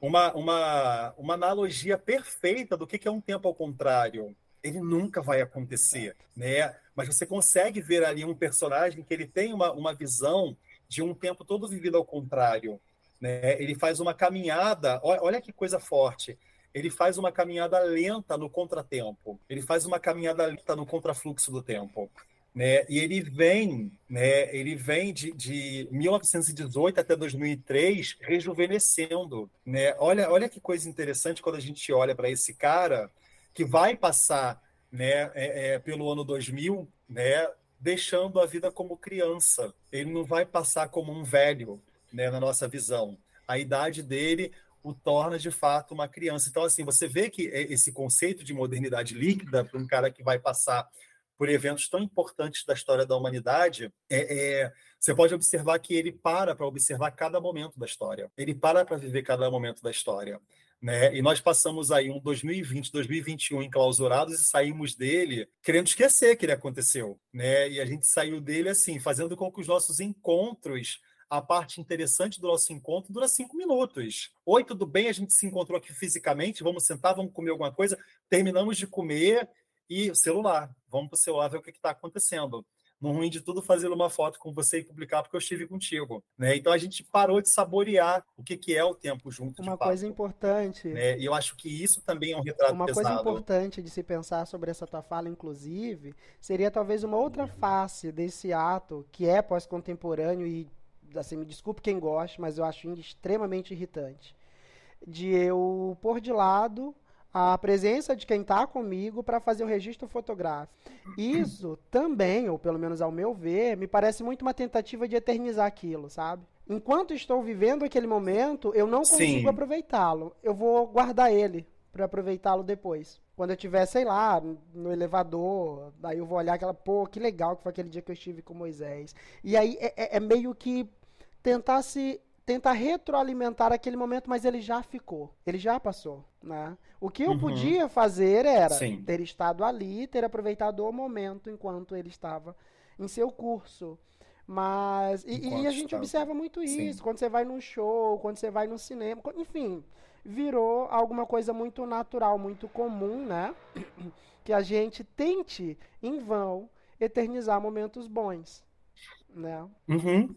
uma, uma, uma analogia perfeita do que, que é um tempo ao contrário ele nunca vai acontecer, né? Mas você consegue ver ali um personagem que ele tem uma, uma visão de um tempo todo vivido ao contrário, né? Ele faz uma caminhada, olha que coisa forte. Ele faz uma caminhada lenta no contratempo. Ele faz uma caminhada lenta no contrafluxo do tempo. Né? E ele vem, né? Ele vem de, de 1918 até 2003 rejuvenescendo, né? Olha, olha que coisa interessante quando a gente olha para esse cara que vai passar né, é, é, pelo ano 2000, né, deixando a vida como criança. Ele não vai passar como um velho, né, na nossa visão. A idade dele o torna de fato uma criança. Então, assim, você vê que esse conceito de modernidade líquida para um cara que vai passar por eventos tão importantes da história da humanidade, é, é você pode observar que ele para para observar cada momento da história. Ele para para viver cada momento da história. Né? E nós passamos aí um 2020, 2021 enclausurados e saímos dele querendo esquecer que ele aconteceu, né? E a gente saiu dele assim, fazendo com que os nossos encontros, a parte interessante do nosso encontro dura cinco minutos. Oi, tudo bem? A gente se encontrou aqui fisicamente, vamos sentar, vamos comer alguma coisa. Terminamos de comer e celular. Vamos para o celular ver o que está acontecendo no ruim de tudo, fazer uma foto com você e publicar porque eu estive contigo. Né? Então a gente parou de saborear o que, que é o tempo junto. Uma coisa importante. Né? E eu acho que isso também é um retrato Uma pesado. coisa importante de se pensar sobre essa tua fala, inclusive, seria talvez uma outra face desse ato que é pós-contemporâneo e, assim, me desculpe quem gosta, mas eu acho extremamente irritante. de eu pôr de lado a presença de quem está comigo para fazer o registro fotográfico. Isso também, ou pelo menos ao meu ver, me parece muito uma tentativa de eternizar aquilo, sabe? Enquanto estou vivendo aquele momento, eu não consigo aproveitá-lo. Eu vou guardar ele para aproveitá-lo depois. Quando eu estiver, sei lá, no elevador, daí eu vou olhar aquela, pô, que legal que foi aquele dia que eu estive com Moisés. E aí é, é, é meio que tentar se tentar retroalimentar aquele momento, mas ele já ficou, ele já passou, né? O que eu uhum. podia fazer era Sim. ter estado ali, ter aproveitado o momento enquanto ele estava em seu curso. Mas e, e a gente estava. observa muito isso Sim. quando você vai num show, quando você vai no cinema, enfim, virou alguma coisa muito natural, muito comum, né? Que a gente tente em vão eternizar momentos bons, né? Uhum.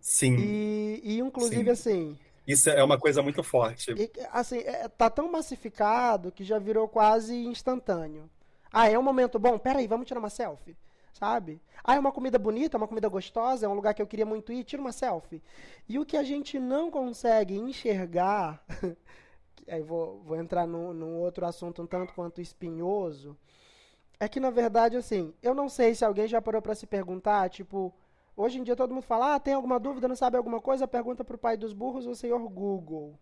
Sim. E, e inclusive, Sim. assim. Isso é uma coisa muito forte. E, assim, é, tá tão massificado que já virou quase instantâneo. Ah, é um momento bom? Peraí, vamos tirar uma selfie? Sabe? Ah, é uma comida bonita, uma comida gostosa, é um lugar que eu queria muito ir, tira uma selfie. E o que a gente não consegue enxergar, aí vou, vou entrar num, num outro assunto um tanto quanto espinhoso, é que na verdade, assim, eu não sei se alguém já parou para se perguntar, tipo, Hoje em dia todo mundo fala, ah, tem alguma dúvida, não sabe alguma coisa? Pergunta para o pai dos burros, o senhor Google.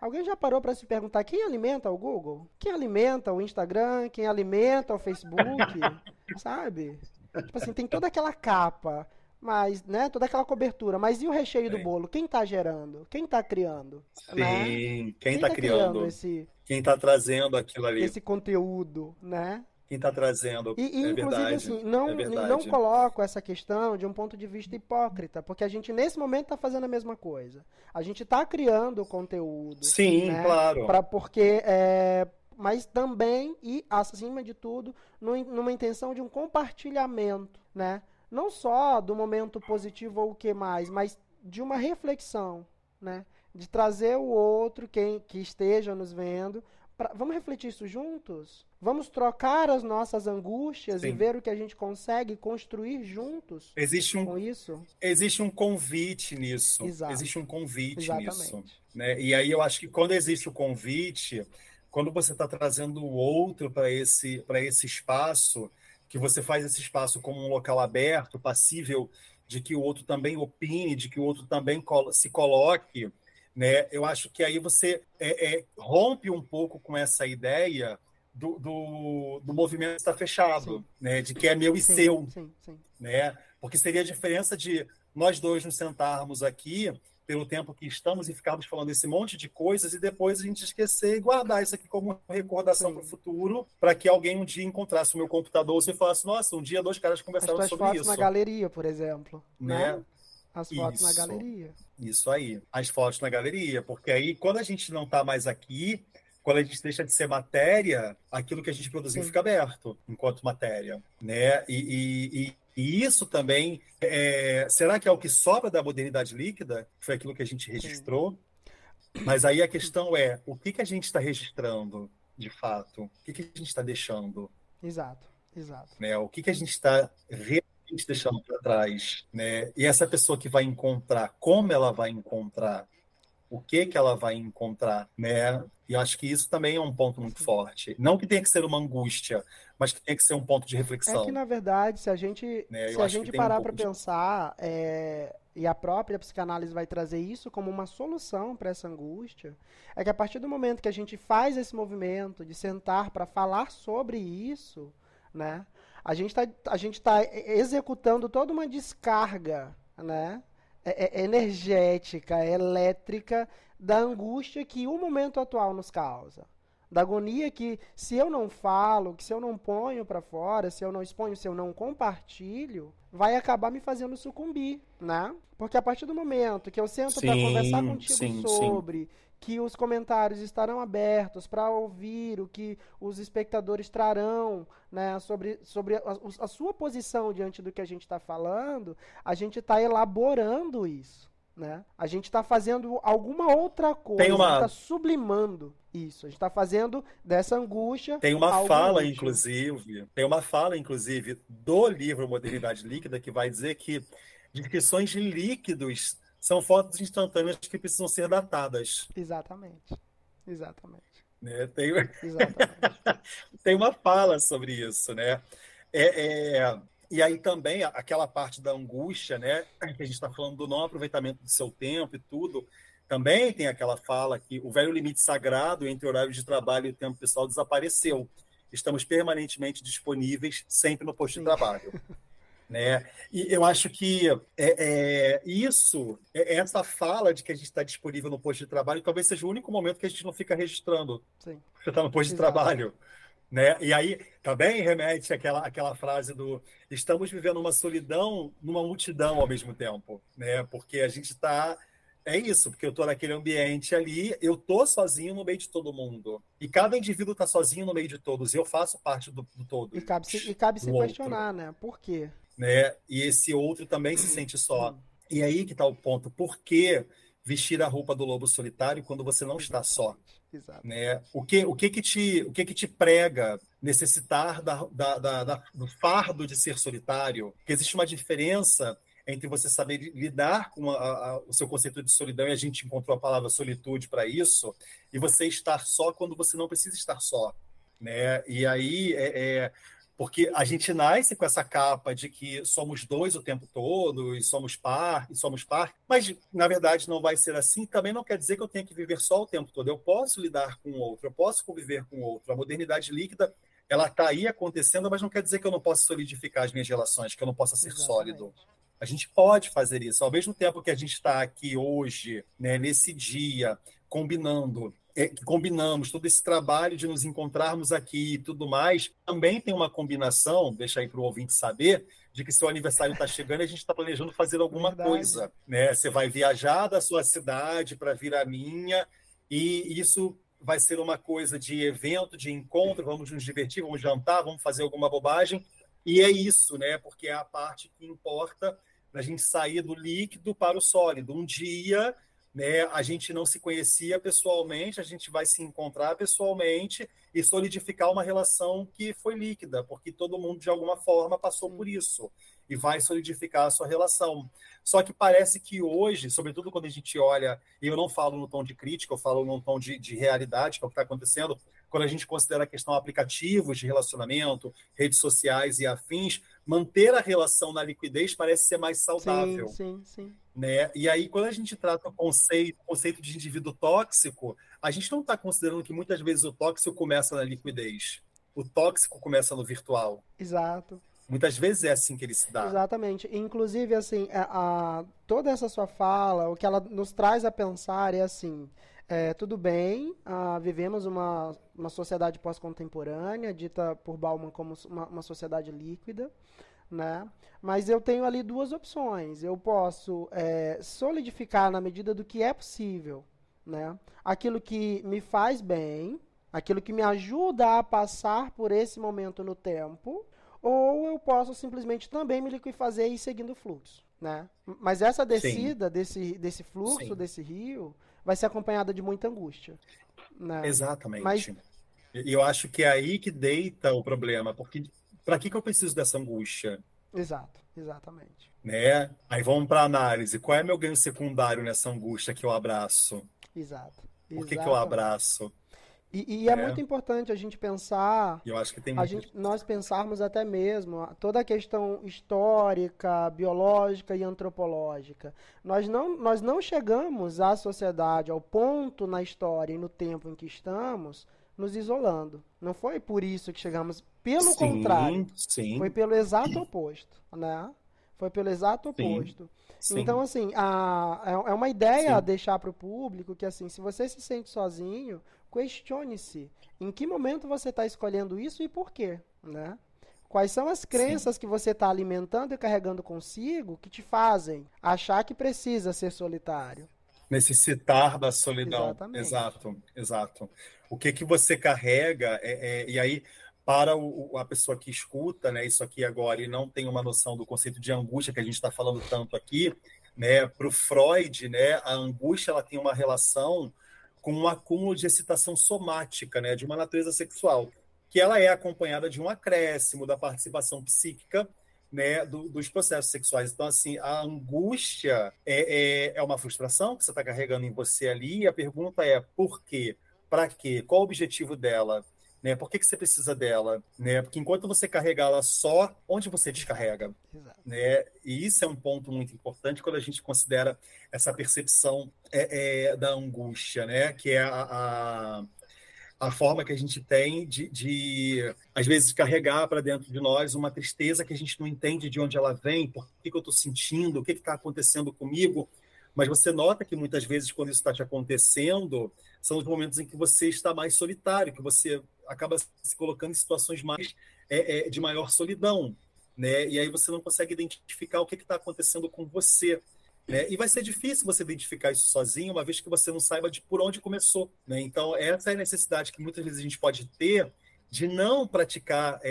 Alguém já parou para se perguntar quem alimenta o Google? Quem alimenta o Instagram? Quem alimenta o Facebook? sabe? Tipo assim, tem toda aquela capa, mas, né, toda aquela cobertura, mas e o recheio do bolo? Quem está gerando? Quem está criando? Sim, né? quem está tá criando? criando esse, quem está trazendo aquilo ali? Esse conteúdo, né? Quem está trazendo. E, e é inclusive, verdade, assim, não, é não coloco essa questão de um ponto de vista hipócrita, porque a gente, nesse momento, está fazendo a mesma coisa. A gente está criando conteúdo. Sim, né, claro. Pra, porque. É, mas também, e acima de tudo, numa intenção de um compartilhamento, né? Não só do momento positivo ou o que mais, mas de uma reflexão, né? De trazer o outro, quem que esteja nos vendo, Pra, vamos refletir isso juntos? Vamos trocar as nossas angústias Sim. e ver o que a gente consegue construir juntos existe um, com isso? Existe um convite nisso. Exato. Existe um convite Exatamente. nisso. Né? E aí eu acho que quando existe o convite, quando você está trazendo o outro para esse, esse espaço, que você faz esse espaço como um local aberto, passível de que o outro também opine, de que o outro também se coloque né? Eu acho que aí você é, é, rompe um pouco com essa ideia do, do, do movimento estar fechado, né? de que é meu e sim, seu. Sim, sim. Né? Porque seria a diferença de nós dois nos sentarmos aqui pelo tempo que estamos e ficarmos falando esse monte de coisas e depois a gente esquecer e guardar isso aqui como recordação para o futuro, para que alguém um dia encontrasse o meu computador e falasse, nossa, um dia dois caras conversaram As sobre fotos na galeria, por exemplo. Né? né? As fotos isso. na galeria. Isso aí, as fotos na galeria, porque aí quando a gente não está mais aqui, quando a gente deixa de ser matéria, aquilo que a gente produziu Sim. fica aberto enquanto matéria, né? E, e, e isso também, é... será que é o que sobra da modernidade líquida? Foi aquilo que a gente registrou? Sim. Mas aí a questão é, o que, que a gente está registrando, de fato? O que, que a gente está deixando? Exato, exato. Né? O que, que a gente está gente deixando para trás, né? E essa pessoa que vai encontrar, como ela vai encontrar, o que que ela vai encontrar, né? E acho que isso também é um ponto muito forte. Não que tenha que ser uma angústia, mas que tenha que ser um ponto de reflexão. É que na verdade, se a gente né? se a gente parar um para de... pensar, é... e a própria psicanálise vai trazer isso como uma solução para essa angústia, é que a partir do momento que a gente faz esse movimento de sentar para falar sobre isso, né? a gente está tá executando toda uma descarga né, é, é, energética, elétrica da angústia que o momento atual nos causa. Da agonia que, se eu não falo, que se eu não ponho para fora, se eu não exponho, se eu não compartilho, vai acabar me fazendo sucumbir, né? Porque a partir do momento que eu sento para conversar contigo sim, sobre, sim que os comentários estarão abertos para ouvir o que os espectadores trarão né, sobre, sobre a, a sua posição diante do que a gente está falando, a gente está elaborando isso. Né? A gente está fazendo alguma outra coisa, uma... está sublimando isso. A gente está fazendo dessa angústia. Tem uma fala, útil. inclusive, tem uma fala, inclusive, do livro Modernidade Líquida que vai dizer que descrições de líquidos são fotos instantâneas que precisam ser datadas. Exatamente. Exatamente. Né? Tem... Exatamente. Tem uma fala sobre isso, né? É, é... E aí também aquela parte da angústia, né? Que a gente está falando do não aproveitamento do seu tempo e tudo. Também tem aquela fala que o velho limite sagrado entre horário de trabalho e tempo pessoal desapareceu. Estamos permanentemente disponíveis, sempre no posto Sim. de trabalho. Né? E eu acho que é, é, isso, é, essa fala de que a gente está disponível no posto de trabalho, talvez seja o único momento que a gente não fica registrando. Sim. Você está no posto Exato. de trabalho. Né? E aí também remete àquela, àquela frase do estamos vivendo uma solidão numa multidão ao mesmo tempo, né? Porque a gente está é isso, porque eu estou naquele ambiente ali, eu estou sozinho no meio de todo mundo. E cada indivíduo está sozinho no meio de todos, e eu faço parte do, do todo. E cabe se, e cabe se questionar, né? Por quê? Né? E esse outro também se sente só. E aí que está o ponto. Por que vestir a roupa do lobo solitário quando você não está só? Exato. Né? O que o que que te o que que te prega necessitar da, da, da, da do fardo de ser solitário? Que existe uma diferença entre você saber lidar com a, a, o seu conceito de solidão, e a gente encontrou a palavra solitude para isso, e você estar só quando você não precisa estar só. Né? E aí é, é, porque a gente nasce com essa capa de que somos dois o tempo todo, e somos par, e somos par, mas na verdade não vai ser assim. Também não quer dizer que eu tenha que viver só o tempo todo. Eu posso lidar com o outro, eu posso conviver com o outro. A modernidade líquida, ela está aí acontecendo, mas não quer dizer que eu não possa solidificar as minhas relações, que eu não possa ser Exatamente. sólido. A gente pode fazer isso. Ao mesmo tempo que a gente está aqui hoje, né, nesse dia, combinando é, que combinamos todo esse trabalho de nos encontrarmos aqui e tudo mais, também tem uma combinação, deixa aí para o ouvinte saber, de que seu aniversário está chegando e a gente está planejando fazer alguma Verdade. coisa. Né? Você vai viajar da sua cidade para vir à minha, e isso vai ser uma coisa de evento, de encontro, vamos nos divertir, vamos jantar, vamos fazer alguma bobagem. E é isso, né? Porque é a parte que importa da gente sair do líquido para o sólido. Um dia né? A gente não se conhecia pessoalmente, a gente vai se encontrar pessoalmente e solidificar uma relação que foi líquida, porque todo mundo de alguma forma passou por isso e vai solidificar a sua relação. Só que parece que hoje, sobretudo quando a gente olha, e eu não falo no tom de crítica, eu falo no tom de, de realidade, que é o que está acontecendo, quando a gente considera a questão aplicativos de relacionamento, redes sociais e afins, manter a relação na liquidez parece ser mais saudável. Sim, sim, sim. Né? E aí, quando a gente trata o conceito, o conceito de indivíduo tóxico, a gente não está considerando que muitas vezes o tóxico começa na liquidez. O tóxico começa no virtual. Exato. Muitas vezes é assim que ele se dá. Exatamente. Inclusive, assim, a, a, toda essa sua fala, o que ela nos traz a pensar é assim: é, tudo bem, a, vivemos uma, uma sociedade pós-contemporânea, dita por Bauman como uma, uma sociedade líquida né? Mas eu tenho ali duas opções. Eu posso é, solidificar na medida do que é possível, né? Aquilo que me faz bem, aquilo que me ajuda a passar por esse momento no tempo, ou eu posso simplesmente também me liquefazer e ir seguindo o fluxo, né? Mas essa descida desse, desse fluxo, Sim. desse rio, vai ser acompanhada de muita angústia. Né? Exatamente. Mas... E eu acho que é aí que deita o problema, porque para que, que eu preciso dessa angústia? Exato, exatamente. Né? Aí vamos para a análise. Qual é meu ganho secundário nessa angústia que eu abraço? Exato. Por que, que eu abraço? E, e é. é. muito importante a gente pensar. Eu acho que tem a gente, nós pensarmos até mesmo toda a questão histórica, biológica e antropológica. Nós não, nós não chegamos à sociedade, ao ponto na história e no tempo em que estamos, nos isolando. Não foi por isso que chegamos. Pelo sim, contrário. Sim. Foi pelo exato oposto, né? Foi pelo exato oposto. Sim, então, assim, a, é, é uma ideia a deixar para o público que, assim, se você se sente sozinho, questione-se. Em que momento você está escolhendo isso e por quê, né? Quais são as crenças Sim. que você está alimentando e carregando consigo que te fazem achar que precisa ser solitário? Necessitar da solidão. Exatamente. Exato, exato o que que você carrega, é, é, e aí para o, a pessoa que escuta né, isso aqui agora e não tem uma noção do conceito de angústia que a gente está falando tanto aqui, né, para o Freud, né, a angústia ela tem uma relação com um acúmulo de excitação somática, né, de uma natureza sexual, que ela é acompanhada de um acréscimo da participação psíquica né, do, dos processos sexuais. Então, assim, a angústia é, é, é uma frustração que você está carregando em você ali, e a pergunta é por quê? Para quê? Qual o objetivo dela? Né? Por que, que você precisa dela? Né? Porque enquanto você carrega ela só, onde você descarrega? Né? E isso é um ponto muito importante quando a gente considera essa percepção é, é, da angústia, né? que é a, a a forma que a gente tem de, de às vezes, carregar para dentro de nós uma tristeza que a gente não entende de onde ela vem, por que, que eu estou sentindo, o que está acontecendo comigo. Mas você nota que muitas vezes, quando isso está te acontecendo, são os momentos em que você está mais solitário, que você acaba se colocando em situações mais é, é, de maior solidão. Né? E aí você não consegue identificar o que está acontecendo com você. Né? E vai ser difícil você identificar isso sozinho, uma vez que você não saiba de por onde começou. Né? Então, essa é a necessidade que muitas vezes a gente pode ter de não praticar é,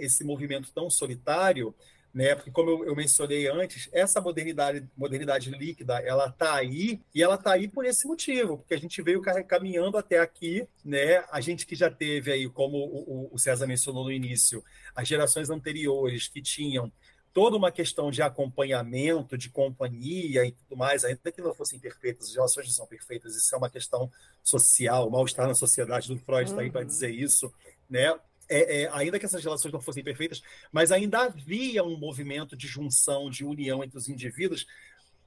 é, esse movimento tão solitário, né? Porque como eu, eu, mencionei antes, essa modernidade, modernidade líquida, ela está aí e ela está aí por esse motivo, porque a gente veio caminhando até aqui, né? A gente que já teve aí, como o, o César mencionou no início, as gerações anteriores que tinham toda uma questão de acompanhamento, de companhia e tudo mais, ainda que não fossem perfeitas, as relações não são perfeitas, isso é uma questão social, mal-estar na sociedade, do Freud está uhum. aí para dizer isso, né? É, é, ainda que essas relações não fossem perfeitas, mas ainda havia um movimento de junção, de união entre os indivíduos,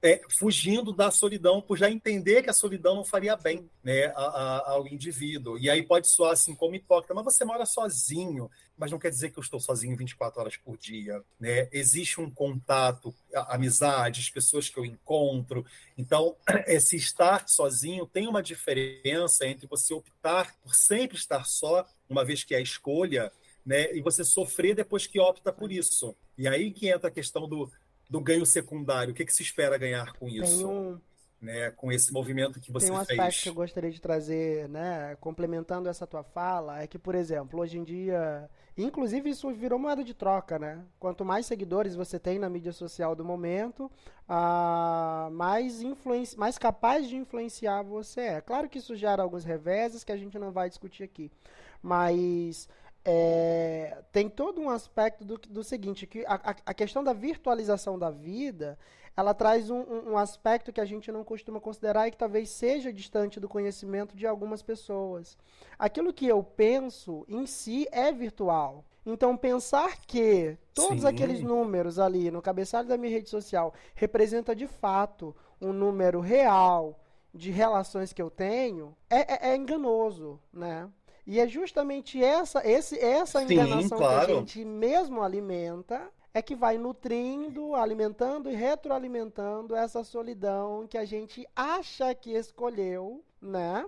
é, fugindo da solidão, por já entender que a solidão não faria bem né, a, a, ao indivíduo. E aí pode soar assim como hipócrita, mas você mora sozinho, mas não quer dizer que eu estou sozinho 24 horas por dia. Né? Existe um contato, amizades, pessoas que eu encontro. Então, esse estar sozinho tem uma diferença entre você optar por sempre estar só, uma vez que é a escolha, né? e você sofrer depois que opta por isso. E aí que entra a questão do do ganho secundário? O que, que se espera ganhar com isso? Um, né, com esse movimento que você fez? Tem um aspecto fez? que eu gostaria de trazer, né, complementando essa tua fala, é que, por exemplo, hoje em dia, inclusive isso virou moeda de troca, né? Quanto mais seguidores você tem na mídia social do momento, ah, mais, influenci mais capaz de influenciar você é. Claro que isso gera alguns reveses que a gente não vai discutir aqui, mas é, tem todo um aspecto do, do seguinte, que a, a, questão da virtualização da vida, ela traz um, um, aspecto que a gente não costuma considerar e que talvez seja distante do conhecimento de algumas pessoas. Aquilo que eu penso em si é virtual. Então, pensar que todos Sim. aqueles números ali no cabeçalho da minha rede social representa de fato um número real de relações que eu tenho é, é, é enganoso, né? E é justamente essa, esse, essa enganação Sim, claro. que a gente mesmo alimenta é que vai nutrindo, alimentando e retroalimentando essa solidão que a gente acha que escolheu, né?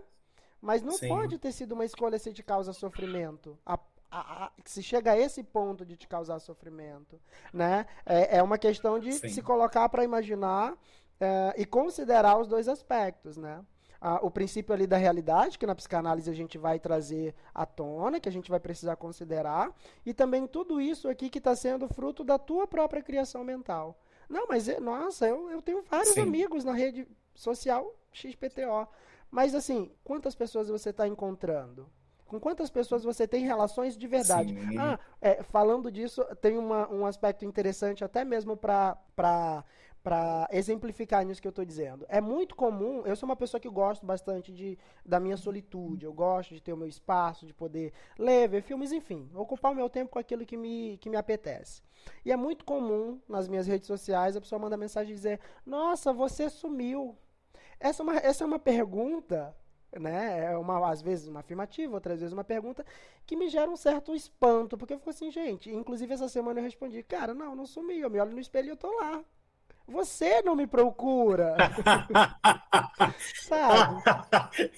Mas não Sim. pode ter sido uma escolha se te causa sofrimento. A, a, a, se chega a esse ponto de te causar sofrimento, né? É, é uma questão de Sim. se colocar para imaginar é, e considerar os dois aspectos, né? Ah, o princípio ali da realidade, que na psicanálise a gente vai trazer à tona, que a gente vai precisar considerar, e também tudo isso aqui que está sendo fruto da tua própria criação mental. Não, mas, nossa, eu, eu tenho vários Sim. amigos na rede social XPTO. Mas, assim, quantas pessoas você está encontrando? Com quantas pessoas você tem relações de verdade? Sim. Ah, é, falando disso, tem uma, um aspecto interessante até mesmo para para exemplificar nisso que eu estou dizendo. É muito comum, eu sou uma pessoa que gosto bastante de, da minha solitude, eu gosto de ter o meu espaço, de poder ler, ver filmes, enfim, ocupar o meu tempo com aquilo que me, que me apetece. E é muito comum nas minhas redes sociais a pessoa manda mensagem e dizer: Nossa, você sumiu. Essa é uma, essa é uma pergunta né? É uma, às vezes uma afirmativa, outras vezes uma pergunta que me gera um certo espanto, porque eu fico assim, gente. Inclusive essa semana eu respondi, cara, não, não sumi, eu me olho no espelho e eu tô lá. Você não me procura. Sabe?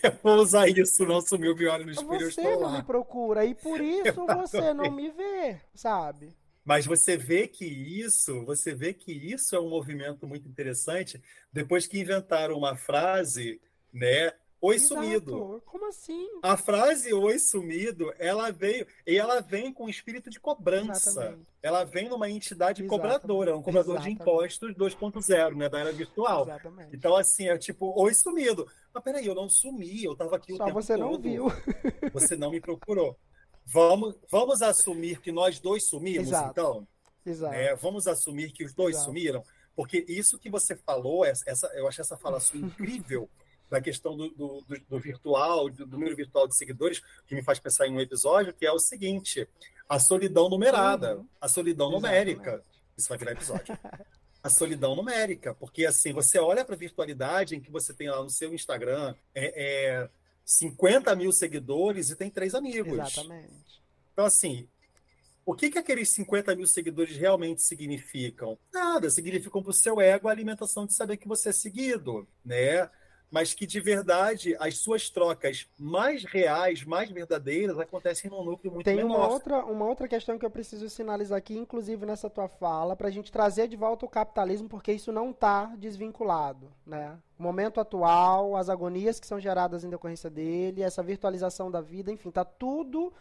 Eu vou usar isso, não sumiu me olha no espelho. Você não lá. me procura e por isso você não me vê, sabe? Mas você vê que isso, você vê que isso é um movimento muito interessante. Depois que inventaram uma frase, né, Oi Exato. sumido. Como assim? A frase oi sumido, ela veio e ela vem com espírito de cobrança. Exatamente. Ela vem numa entidade Exatamente. cobradora, um cobrador Exatamente. de impostos 2.0, né, da era virtual. Exatamente. Então assim, é tipo, oi sumido. Mas peraí, eu não sumi, eu estava aqui Só o tempo você todo. não viu. Você não me procurou. Vamos, vamos assumir que nós dois sumimos, Exato. então? Né? Vamos assumir que os dois Exato. sumiram, porque isso que você falou, essa, eu acho essa falação incrível da questão do, do, do, do virtual, do número virtual de seguidores, que me faz pensar em um episódio, que é o seguinte: a solidão numerada, uhum. a solidão Exatamente. numérica. Isso vai virar episódio. a solidão numérica, porque assim, você olha para a virtualidade em que você tem lá no seu Instagram é, é 50 mil seguidores e tem três amigos. Exatamente. Então, assim, o que, que aqueles 50 mil seguidores realmente significam? Nada, significam para o seu ego a alimentação de saber que você é seguido, né? Mas que de verdade as suas trocas mais reais, mais verdadeiras, acontecem num núcleo muito Tem menor. uma outra, uma outra questão que eu preciso sinalizar aqui, inclusive nessa tua fala, para a gente trazer de volta o capitalismo, porque isso não está desvinculado. Né? O momento atual, as agonias que são geradas em decorrência dele, essa virtualização da vida, enfim, está tudo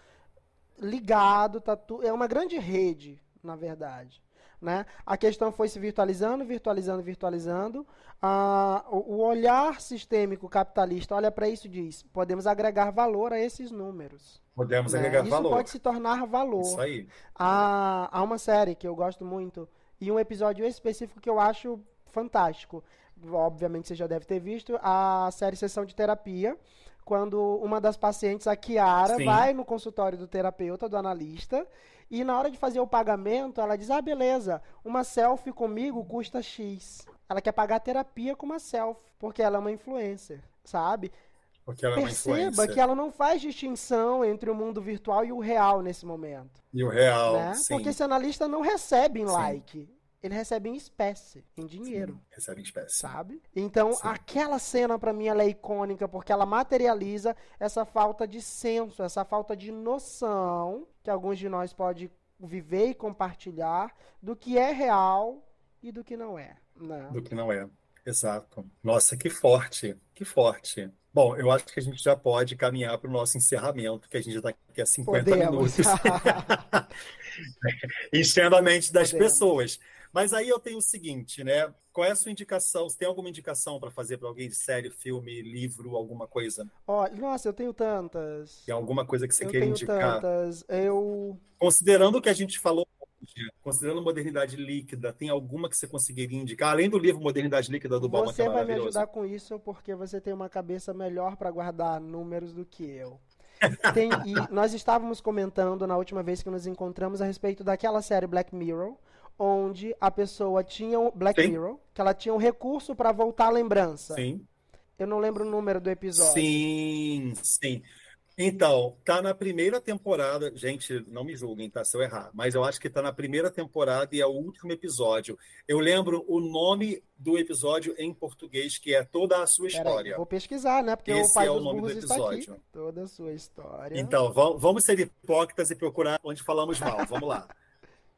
ligado, tá tu... é uma grande rede, na verdade. Né? A questão foi se virtualizando, virtualizando, virtualizando. Ah, o, olhar sistêmico capitalista olha para isso e diz: podemos agregar valor a esses números. Podemos né? agregar isso valor. Isso pode se tornar valor. Isso aí. Há, há uma série que eu gosto muito e um episódio específico que eu acho fantástico. Obviamente você já deve ter visto a série Sessão de Terapia, quando uma das pacientes, a Kiara, Sim. vai no consultório do terapeuta, do analista, e na hora de fazer o pagamento, ela diz: Ah, beleza, uma selfie comigo custa X. Ela quer pagar a terapia com uma selfie, porque ela é uma influencer, sabe? Porque ela Perceba é que ela não faz distinção entre o mundo virtual e o real nesse momento. E o real, né? sim. Porque esse analista não recebe em like ele recebe em espécie, em dinheiro. Sim, recebe em espécie. Sabe? Então, Sim. aquela cena para mim ela é icônica porque ela materializa essa falta de senso, essa falta de noção que alguns de nós pode viver e compartilhar do que é real e do que não é. Né? Do que não é. Exato. Nossa, que forte, que forte. Bom, eu acho que a gente já pode caminhar para o nosso encerramento, que a gente já está aqui há 50 Podemos. minutos. Enchendo a mente das Podemos. pessoas. Mas aí eu tenho o seguinte, né? Qual é a sua indicação? Você tem alguma indicação para fazer para alguém de série, filme, livro, alguma coisa? Oh, nossa, eu tenho tantas. Tem alguma coisa que você eu queira indicar? Eu tenho tantas. Eu... Considerando o que a gente falou considerando modernidade líquida, tem alguma que você conseguiria indicar? Além do livro Modernidade Líquida do Você é vai me ajudar com isso porque você tem uma cabeça melhor para guardar números do que eu. Tem, e nós estávamos comentando na última vez que nos encontramos a respeito daquela série Black Mirror, onde a pessoa tinha um Black Sim. Mirror, que ela tinha um recurso para voltar à lembrança. Sim. Eu não lembro o número do episódio. Sim, sim. Então, tá na primeira temporada. Gente, não me julguem, tá? Se eu errar. Mas eu acho que tá na primeira temporada e é o último episódio. Eu lembro o nome do episódio em português, que é Toda a Sua História. Aí, vou pesquisar, né? Porque Esse o pai é o nome do episódio. Toda a sua história. Então, vamos ser hipócritas e procurar onde falamos mal. Vamos lá.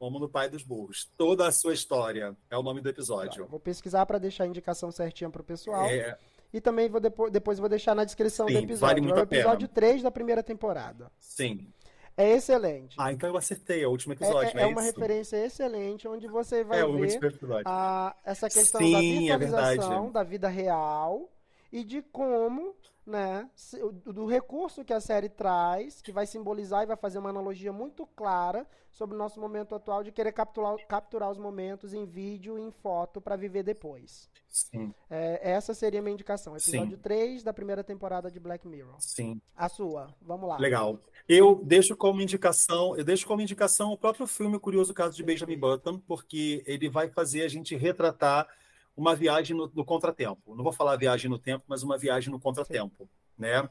Como no Pai dos Burros. Toda a sua história é o nome do episódio. Tá, vou pesquisar para deixar a indicação certinha para o pessoal. É... E também vou depois, depois vou deixar na descrição Sim, do episódio. Vale muito é o episódio 3 da primeira temporada. Sim. É excelente. Ah, então eu acertei, é o último episódio, é, é, é uma referência excelente, onde você vai é, ver a, essa questão Sim, da virtualização da vida real e de como né, do recurso que a série traz, que vai simbolizar e vai fazer uma analogia muito clara sobre o nosso momento atual de querer capturar, capturar os momentos em vídeo e em foto para viver depois. Sim. É, essa seria a minha indicação. Episódio Sim. 3 da primeira temporada de Black Mirror. Sim. A sua, vamos lá. Legal. Eu deixo como indicação, eu deixo como indicação o próprio filme o Curioso Caso de Benjamin Button, porque ele vai fazer a gente retratar uma viagem no, no contratempo. Não vou falar viagem no tempo, mas uma viagem no contratempo, né?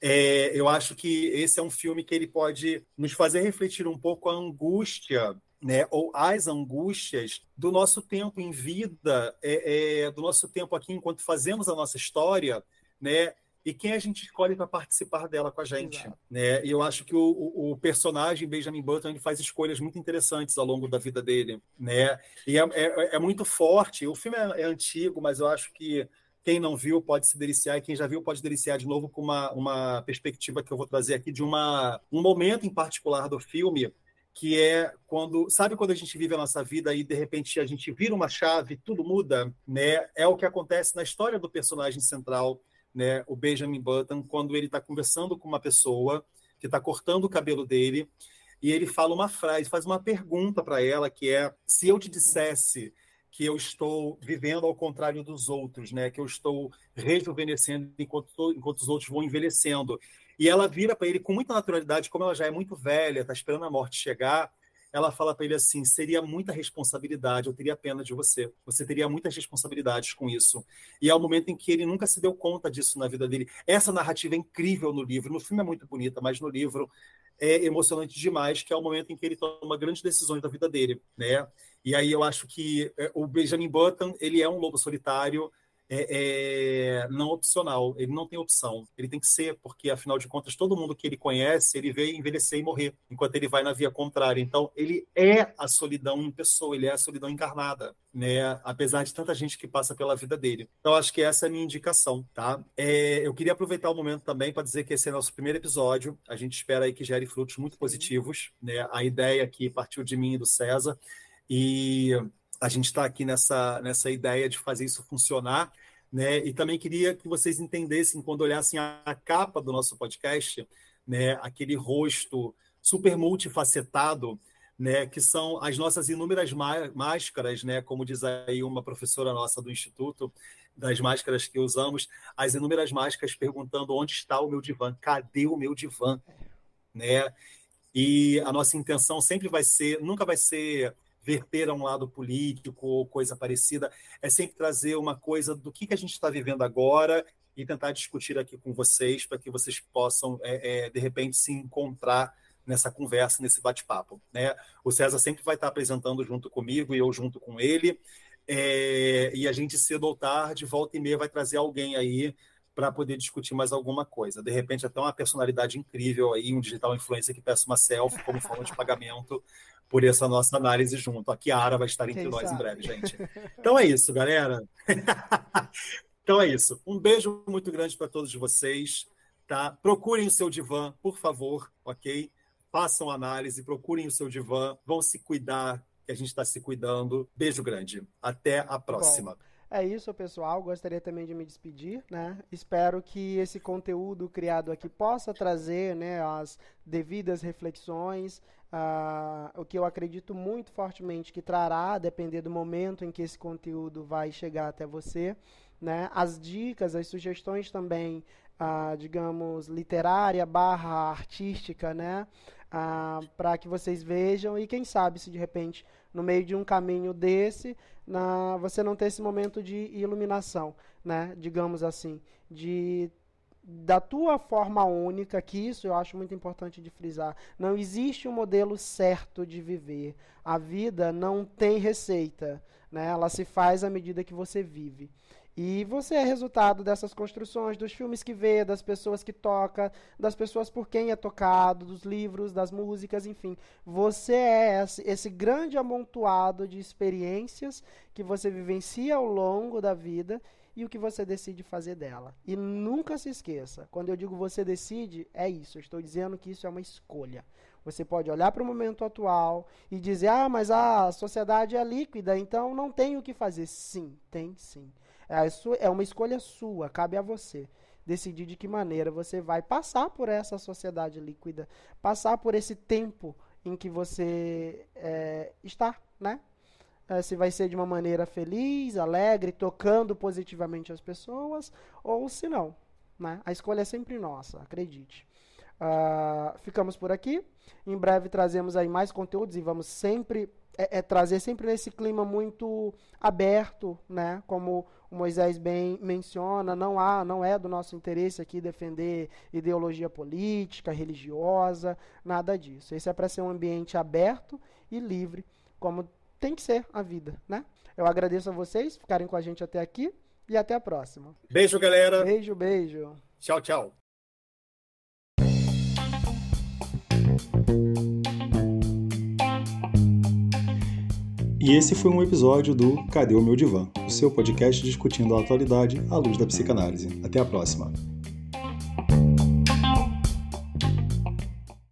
É, eu acho que esse é um filme que ele pode nos fazer refletir um pouco a angústia, né, ou as angústias do nosso tempo em vida, é, é, do nosso tempo aqui enquanto fazemos a nossa história, né, e quem a gente escolhe para participar dela com a gente. Né? E eu acho que o, o, personagem Benjamin Button ele faz escolhas muito interessantes ao longo da vida dele. Né? E é, é, é muito forte. O filme é, é, antigo, mas eu acho que quem não viu pode se deliciar, e quem já viu pode deliciar de novo com uma, uma perspectiva que eu vou trazer aqui de uma, um momento em particular do filme que é quando, sabe quando a gente vive a nossa vida e de repente a gente vira uma chave, tudo muda, né? É o que acontece na história do personagem central né, o Benjamin Button, quando ele está conversando com uma pessoa que está cortando o cabelo dele, e ele fala uma frase, faz uma pergunta para ela que é: se eu te dissesse que eu estou vivendo ao contrário dos outros, né? Que eu estou rejuvenescendo enquanto, enquanto os outros vão envelhecendo. E ela vira para ele com muita naturalidade, como ela já é muito velha, está esperando a morte chegar. Ela fala para ele assim: seria muita responsabilidade, eu teria pena de você. Você teria muitas responsabilidades com isso. E é o momento em que ele nunca se deu conta disso na vida dele. Essa narrativa é incrível no livro. No filme é muito bonita, mas no livro é emocionante demais, que é o momento em que ele toma grandes decisões da vida dele, né? E aí eu acho que é, o Benjamin Button ele é um lobo solitário é, é, não opcional, ele não tem opção, ele tem que ser, porque afinal de contas todo mundo que ele conhece, ele vê envelhecer e morrer, enquanto ele vai na via contrária. Então ele é a solidão em pessoa, ele é a solidão encarnada, né? Apesar de tanta gente que passa pela vida dele. Então acho que essa é a minha indicação, tá? É, eu queria aproveitar o momento também para dizer que esse é nosso primeiro episódio. A gente espera aí que gere frutos muito positivos, né? A ideia aqui partiu de mim e do César e a gente está aqui nessa, nessa ideia de fazer isso funcionar. Né? E também queria que vocês entendessem, quando olhassem a capa do nosso podcast, né? aquele rosto super multifacetado, né? que são as nossas inúmeras máscaras, né? como diz aí uma professora nossa do Instituto, das máscaras que usamos, as inúmeras máscaras perguntando onde está o meu divã, cadê o meu divã? Né? E a nossa intenção sempre vai ser, nunca vai ser verter a um lado político ou coisa parecida, é sempre trazer uma coisa do que, que a gente está vivendo agora e tentar discutir aqui com vocês para que vocês possam, é, é, de repente, se encontrar nessa conversa, nesse bate-papo. Né? O César sempre vai estar apresentando junto comigo e eu junto com ele. É, e a gente, cedo ou tarde, volta e meia, vai trazer alguém aí para poder discutir mais alguma coisa. De repente, até uma personalidade incrível aí, um digital influencer que peça uma selfie como forma de pagamento por essa nossa análise junto. A Kiara vai estar entre Quem nós sabe? em breve, gente. Então é isso, galera. então é isso. Um beijo muito grande para todos vocês. Tá? Procurem o seu divã, por favor, ok? Façam análise, procurem o seu divã, vão se cuidar, que a gente está se cuidando. Beijo grande. Até a próxima. Bom. É isso, pessoal. Gostaria também de me despedir, né? Espero que esse conteúdo criado aqui possa trazer, né, as devidas reflexões, uh, o que eu acredito muito fortemente que trará, depender do momento em que esse conteúdo vai chegar até você, né? As dicas, as sugestões também, uh, digamos, literária barra artística, né? Uh, ah, para que vocês vejam e quem sabe se de repente no meio de um caminho desse, na, você não ter esse momento de iluminação, né? Digamos assim, de da tua forma única, que isso eu acho muito importante de frisar. Não existe um modelo certo de viver. A vida não tem receita, né? Ela se faz à medida que você vive. E você é resultado dessas construções, dos filmes que vê, das pessoas que toca, das pessoas por quem é tocado, dos livros, das músicas, enfim. Você é esse, grande amontoado de experiências que você vivencia ao longo da vida e o que você decide fazer dela. E nunca se esqueça, quando eu digo você decide, é isso. Eu estou dizendo que isso é uma escolha. Você pode olhar para o momento atual e dizer: ah, mas a sociedade é líquida, então não tem o que fazer. Sim, tem sim. É, é uma escolha sua, cabe a você decidir de que maneira você vai passar por essa sociedade líquida, passar por esse tempo em que você é, está, né? É, se vai ser de uma maneira feliz, alegre, tocando positivamente as pessoas, ou se não. Né? A escolha é sempre nossa, acredite. Uh, ficamos por aqui. Em breve trazemos aí mais conteúdos e vamos sempre é, é trazer sempre nesse clima muito aberto, né? Como o Moisés bem menciona, não há, não é do nosso interesse aqui defender ideologia política, religiosa, nada disso. Esse é para ser um ambiente aberto e livre, como tem que ser a vida, né? Eu agradeço a vocês ficarem com a gente até aqui e até a próxima. Beijo, galera. Beijo, beijo. Tchau, tchau. E esse foi um episódio do Cadê o meu divã? O seu podcast discutindo a atualidade à luz da psicanálise. Até a próxima.